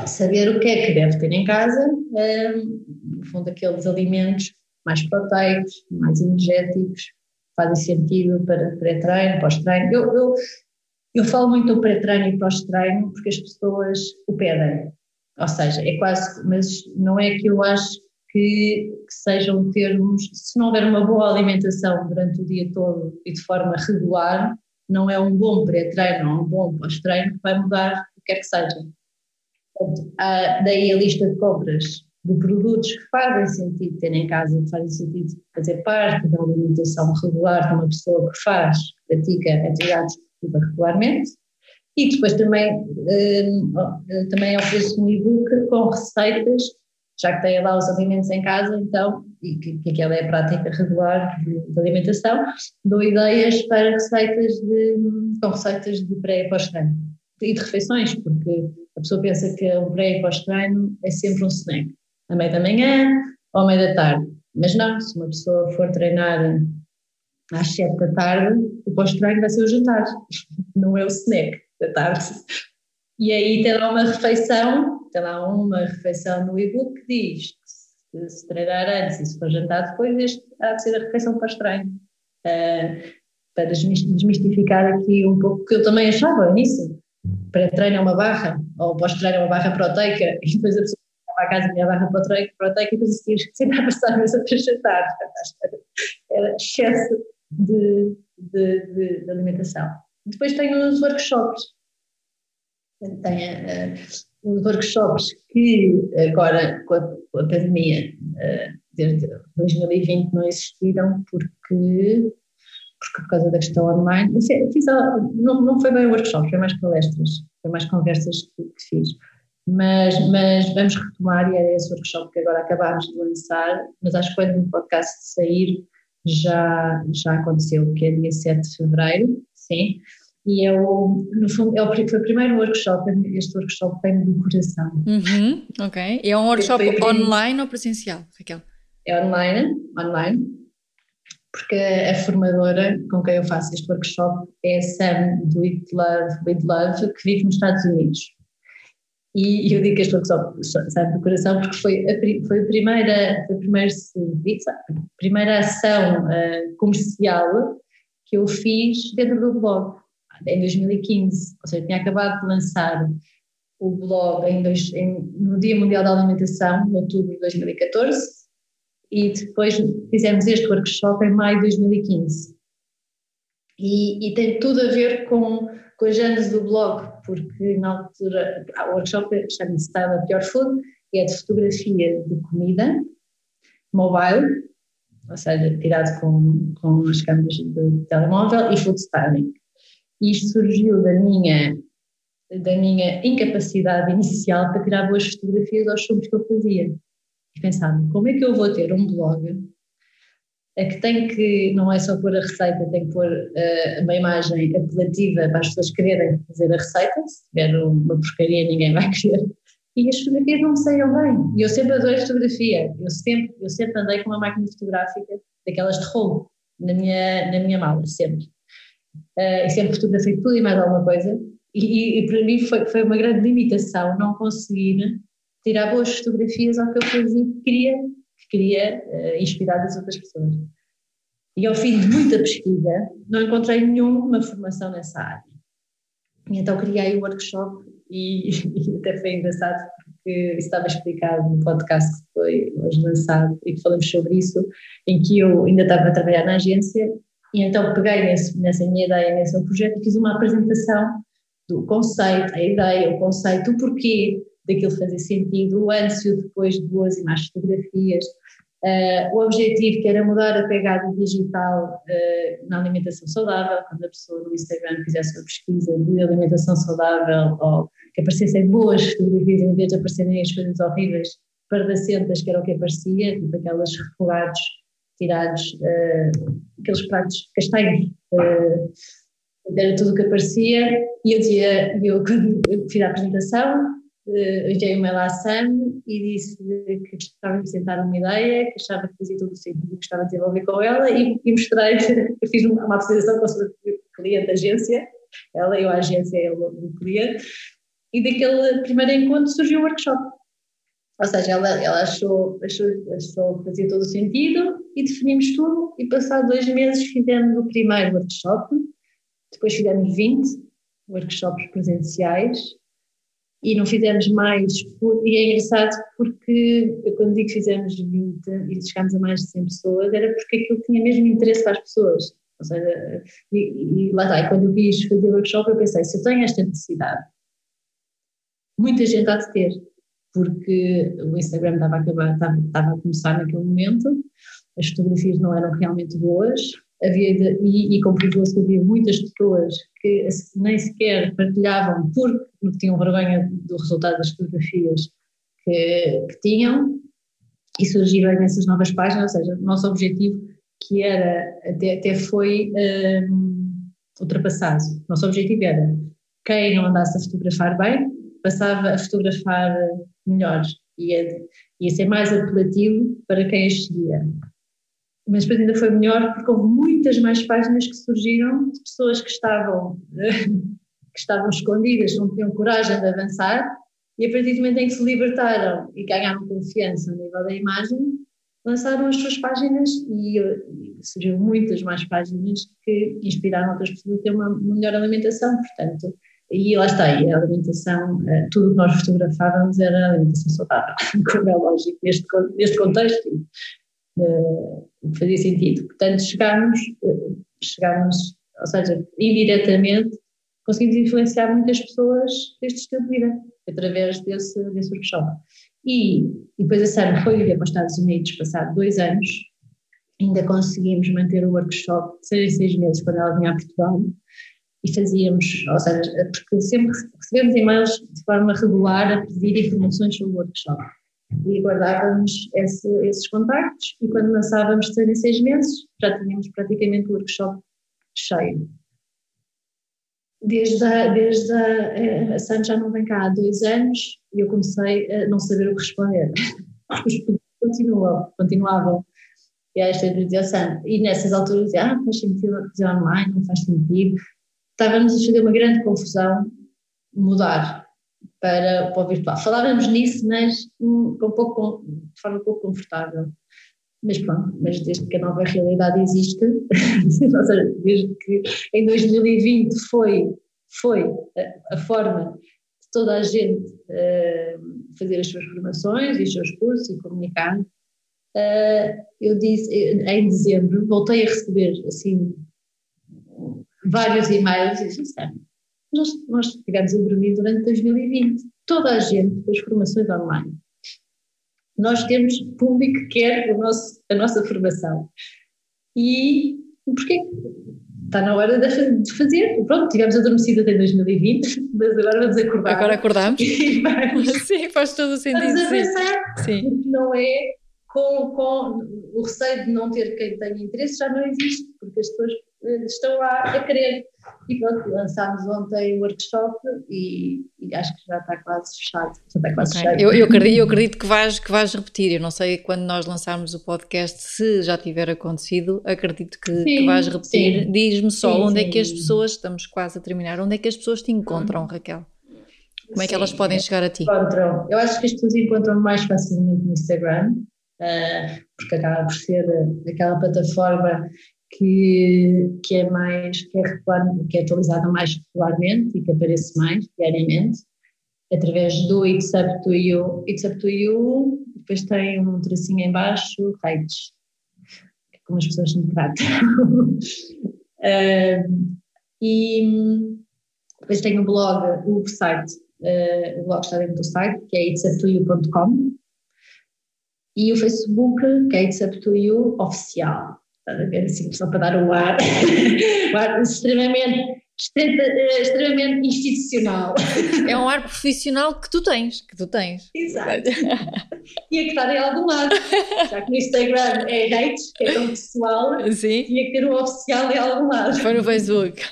saber o que é que deve ter em casa, um, no fundo, aqueles alimentos mais proteicos, mais energéticos, fazem sentido para pré-treino, pós-treino. Eu, eu, eu falo muito do pré-treino e pós-treino porque as pessoas o pedem. Ou seja, é quase, mas não é que eu acho que, que, sejam termos, se não houver uma boa alimentação durante o dia todo e de forma regular, não é um bom pré-treino ou um bom pós-treino que vai mudar o que quer que seja. Portanto, há daí a lista de compras de produtos que fazem sentido ter em casa, que fazem sentido fazer parte da alimentação regular de uma pessoa que faz, que pratica atividades regularmente. E depois também, uh, também ofereço um e-book com receitas, já que tem lá os alimentos em casa, então, e que, que aquela é a prática regular de, de, alimentação, dou ideias para receitas de, com receitas de pré e pós-treino. E de refeições, porque a pessoa pensa que o pré e pós-treino é sempre um snack à meia da manhã ou à meia da tarde. Mas não, se uma pessoa for treinar às sete da tarde, o pós-treino vai ser o jantar, não é o snack da tarde. E aí tem lá uma refeição, tem lá uma refeição no e-book que diz que se treinar antes e se for jantar depois, este há de ser a refeição pós-treino. Uh, para desmistificar aqui um pouco, que eu também achava nisso. Pré-treino é uma barra, ou pós-treino é uma barra proteica, e depois a pessoa para a casa da minha barra proteica, proteica e depois que sempre a passar a mesa para jantar. Era excesso de, de, de, de, alimentação. Depois tenho os workshops. Tenho uh, os workshops que agora, com a, com a pandemia, uh, desde 2020 não existiram porque, porque por causa da questão online. Fiz, não, não foi bem workshop, foi mais palestras, foi mais conversas que, que fiz mas, mas vamos retomar e é esse workshop que agora acabámos de lançar, mas acho que quando o podcast sair já, já aconteceu, que é dia 7 de fevereiro, sim, e é o, no fundo, é o, foi o primeiro workshop, este workshop vem do coração. Uhum, ok, é um workshop online ou presencial, Raquel? É online, online, porque a formadora com quem eu faço este workshop é a Sam do It Love With Love, que vive nos Estados Unidos. E, eu digo que este workshop sabe do coração porque foi a, foi a primeira, foi a primeira, a primeira ação uh, comercial que eu fiz dentro do blog, em 2015. Ou seja, tinha acabado de lançar o blog em dois, em, no Dia Mundial da Alimentação, em outubro de 2014, e depois fizemos este workshop em maio de 2015. E, e tem tudo a ver com com anos do blog, porque na altura o workshop chama-se Style of Your Food e é de fotografia de comida, mobile, ou seja, tirado com, com as câmeras de telemóvel e food styling. Isto surgiu da minha, da minha incapacidade inicial para tirar boas fotografias aos filmes que eu fazia. E pensava, como é que eu vou ter um blog é que tem que, não é só pôr a receita, tem que pôr uh, uma imagem apelativa para as pessoas quererem fazer a receita, se tiver uma porcaria ninguém vai querer, e as fotografias não saiam bem, e eu sempre adorei fotografia, eu sempre, eu sempre andei com uma máquina fotográfica daquelas de rolo, na minha, na minha mala, sempre, uh, e sempre fotografei tudo e mais alguma coisa, e, e, para mim foi, foi uma grande limitação não conseguir tirar boas fotografias ao que eu fazia, queria queria uh, inspirar as outras pessoas. E ao fim de muita pesquisa, não encontrei nenhuma formação nessa área. E então criei o workshop e, e até foi engraçado porque isso estava explicado no podcast que foi hoje lançado e que falamos sobre isso, em que eu ainda estava a trabalhar na agência e então peguei nesse, nessa minha ideia, nesse meu projeto fiz uma apresentação do conceito, a ideia, o conceito, o porquê daquilo fazer sentido, o antes e o depois de boas e más fotografias, Uh, o objetivo que era mudar a pegada digital uh, na alimentação saudável, quando a pessoa no Instagram fizesse uma pesquisa de alimentação saudável ou que aparecessem boas fotografias em vez de aparecerem as coisas horríveis, pardacentas, que era o que aparecia, tipo aquelas refogados tirados, uh, aqueles pratos castanhos, era tudo o que aparecia, e eu dizia, eu quando fiz a apresentação, uh, enviei uma mail à Sam e disse que gostava de apresentar uma ideia, que achava que fazia todo o sentido que gostava de desenvolver com ela e, e mostrei, eu fiz uma, uma apresentação com o cliente da agência, ela e a agência, ele o cliente, e daquele primeiro encontro surgiu o workshop. Ou seja, ela, ela achou, achou, achou que fazia todo o sentido e definimos tudo e passados dois meses fizemos o primeiro workshop, depois fizemos 20 workshops presenciais e não fizemos mais, e é engraçado porque quando digo que fizemos 20 e chegámos a mais de 100 pessoas, era porque aquilo tinha mesmo interesse para as pessoas, ou seja, e, e lá está, e quando eu quis fazer o workshop eu pensei, se eu tenho esta necessidade, muita gente há de ter, porque o Instagram estava a, acabar, estava, estava a começar naquele momento, as fotografias não eram realmente boas, havia e, e comprovou-se que havia muitas pessoas que nem sequer partilhavam porque tinham vergonha do resultado das fotografias que, que tinham, e surgiram essas novas páginas, ou seja, o nosso objetivo que era, até, até foi um, ultrapassado. Nosso objetivo era quem não andasse a fotografar bem, passava a fotografar melhor, ia, ia ser mais apelativo para quem as seguia. Mas depois ainda foi melhor porque houve muitas mais páginas que surgiram de pessoas que estavam, que estavam escondidas, não tinham coragem de avançar, e a partir do momento em que se libertaram e ganharam confiança no nível da imagem, lançaram as suas páginas e, e surgiram muitas mais páginas que inspiraram outras pessoas a ter uma melhor alimentação, portanto, e lá está, e a alimentação, eh, tudo o que nós fotografávamos era alimentação saudável, como é lógico, neste, neste contexto, uh, fazia sentido. Portanto, chegámos, uh, chegámos, ou seja, indiretamente, conseguimos influenciar muitas pessoas deste estilo de vida, através desse, desse workshop. E, e depois a Sara foi viver para os Estados Unidos, passado dois anos, ainda conseguimos manter o workshop seis seis meses quando ela vinha a Portugal, e fazíamos, ou seja, porque sempre recebemos e-mails de forma regular a pedir informações sobre o workshop. E guardávamos esse, esses contactos e quando lançávamos seis em seis meses já tínhamos praticamente o workshop cheio. Desde a, desde a, eh, a já não vem cá há dois anos e eu comecei a não saber o que responder. Os continuam, continuavam. E a esta direção. E nessas alturas dizia, ah, faz sentido fazer online, não faz sentido estávamos a fazer uma grande confusão mudar para, para o virtual. Falávamos nisso, mas um, um pouco, de forma um pouco confortável. Mas pronto, mas desde que a nova realidade existe, desde que em 2020 foi, foi a, a forma de toda a gente uh, fazer as suas formações e os seus cursos e comunicar, uh, eu disse, em dezembro, voltei a receber assim vários e-mails e disse, nós, nós estivemos a dormir durante 2020, toda a gente fez formações online. Nós temos público que quer nosso, a nossa formação. E porquê? Está na hora de fazer. Pronto, tivemos adormecido até 2020, mas agora vamos acordar. Agora acordamos. sim, faz todo o sentido. Vamos a pensar, sim. não é com, com o receio de não ter quem tenha interesse, já não existe, porque as pessoas estão lá a querer. E pronto, lançámos ontem o workshop e, e, acho que já está quase fechado. Já está quase okay. fechado. Eu, eu, acredito, eu acredito que vais, que vais repetir. Eu não sei quando nós lançarmos o podcast se já tiver acontecido. Acredito que, sim, que vais repetir. Diz-me só sim, onde sim. é que as pessoas, estamos quase a terminar, onde é que as pessoas te encontram, Raquel? Como é que elas podem chegar a ti? Encontram. Eu acho que as pessoas encontram mais facilmente no Instagram, uh, porque acaba por ser aquela plataforma que, que é mais, que é, regular, que é atualizada mais regularmente e que aparece mais diariamente, através do It's Up to You. It's Up to You, depois tem um tracinho em baixo, rates, que é como as pessoas me tratam. uh, e depois tem o blog, o site, uh, o blog está dentro do site, que é itsuptoyou.com e o Facebook, que é It's Up to You Oficial. Estás a ver? Assim, só para dar o ar, o ar extremamente, extremamente institucional. É um ar profissional que tu tens, que tu tens. Exato. tinha que estar em algum lado. Já que no Instagram é hate, que é tão pessoal, Sim. tinha que ter um oficial em algum lado. Foi no Facebook.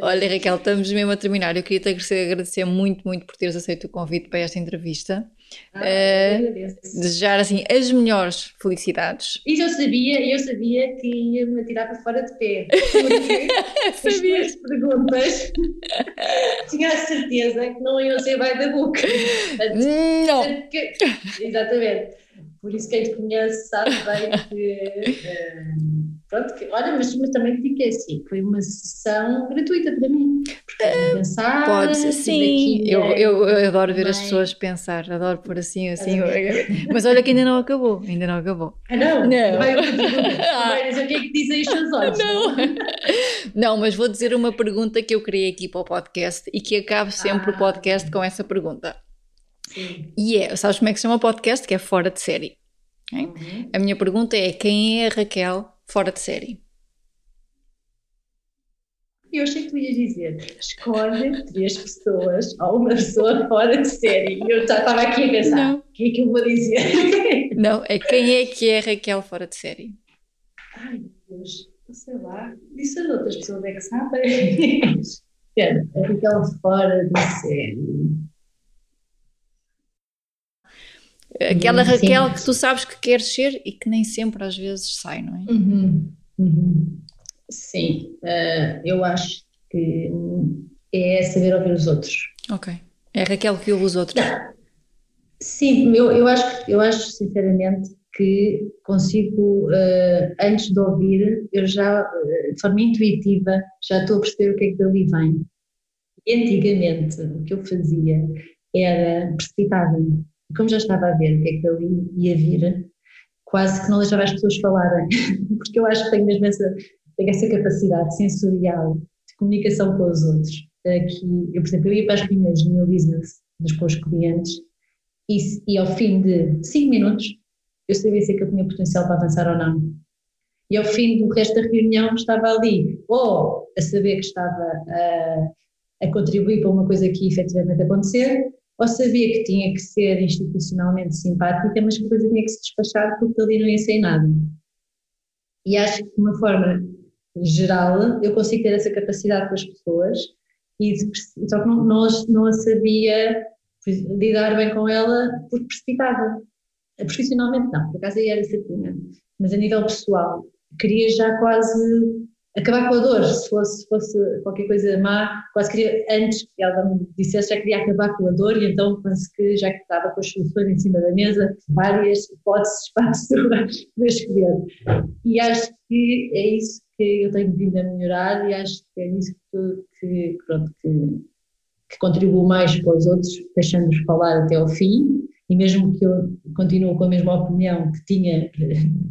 Olha, Raquel, estamos mesmo a terminar. Eu queria te agradecer muito, muito por teres aceito o convite para esta entrevista. Ah, uh, desejar assim as melhores felicidades. Isso eu sabia, eu sabia que ia me tirar para fora de pé. Porque as perguntas tinha a certeza que não iam ser vai da boca. Não. Exatamente. Por isso quem te conhece sabe bem que. Uh, pronto, que, olha, mas, mas também fiquei assim, foi uma sessão gratuita para mim. Porque uh, pensar. Pode ser, sim. Eu, eu, eu, adoro ver as pessoas pensar, adoro por assim, assim. mas olha que ainda não acabou, ainda não acabou. Ah, não? Não. Vai, dizer o que é que dizem os seus olhos. Não. não, mas vou dizer uma pergunta que eu criei aqui para o podcast e que acabo sempre ah, o podcast com essa pergunta. Sim. E é, sabes como é que se chama o podcast? Que é Fora de Série. Uhum. A minha pergunta é: quem é a Raquel fora de série? Eu achei que tu ias dizer: escolhe três pessoas ou uma pessoa fora de série. E eu já estava aqui a pensar: não. o que é que eu vou dizer? Não, é quem é que é Raquel fora de série? Ai, Deus, sei lá. Disse as outras pessoas é que sabem. Espera, a Raquel fora de série. Aquela Raquel Sim. que tu sabes que queres ser e que nem sempre às vezes sai, não é? Uhum. Uhum. Sim, uh, eu acho que é saber ouvir os outros. Ok. É Raquel que ouve os outros. Sim, eu, eu, acho, eu acho sinceramente que consigo, uh, antes de ouvir, eu já, uh, de forma intuitiva, já estou a perceber o que é que dali vem. E antigamente, o que eu fazia era precipitar-me como já estava a ver o que é que ali ia vir, quase que não deixava as pessoas falarem, porque eu acho que tenho mesmo essa, tenho essa capacidade sensorial de comunicação com os outros. Que eu, por exemplo, eu ia para as reuniões do meu business dos, os clientes e, e ao fim de 5 minutos eu sabia se aquilo tinha potencial para avançar ou não. E ao fim do resto da reunião estava ali, ou a saber que estava a, a contribuir para uma coisa que efetivamente acontecer, ou sabia que tinha que ser institucionalmente simpática, mas que depois tinha que se despachar porque ali não ia sair nada. E acho que de uma forma geral eu consigo ter essa capacidade com as pessoas, e só que não, não, não a sabia lidar bem com ela porque precipitava. Profissionalmente não, por acaso aí era certinha, mas a nível pessoal queria já quase acabar com a dor, se fosse, fosse qualquer coisa má, quase queria, antes que ela me dissesse, já queria acabar com a dor e então penso que já que estava com as soluções em cima da mesa, várias hipóteses para poder escolher. E acho que é isso que eu tenho vindo a melhorar e acho que é isso que, que pronto, que, que contribuo mais para os outros, deixando-os falar até ao fim e mesmo que eu continue com a mesma opinião que tinha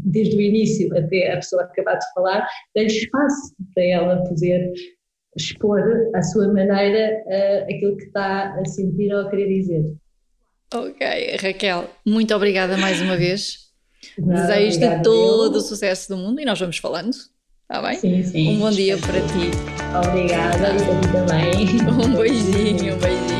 desde o início até a pessoa acabar de falar, dei espaço para ela poder expor à sua maneira uh, aquilo que está a sentir ou a querer dizer. Ok, Raquel, muito obrigada mais uma vez. Desejo-te todo o sucesso do mundo e nós vamos falando. Está bem? Sim, sim. Um bom dia para ti. Obrigada, e para ti também. Um beijinho, um beijinho.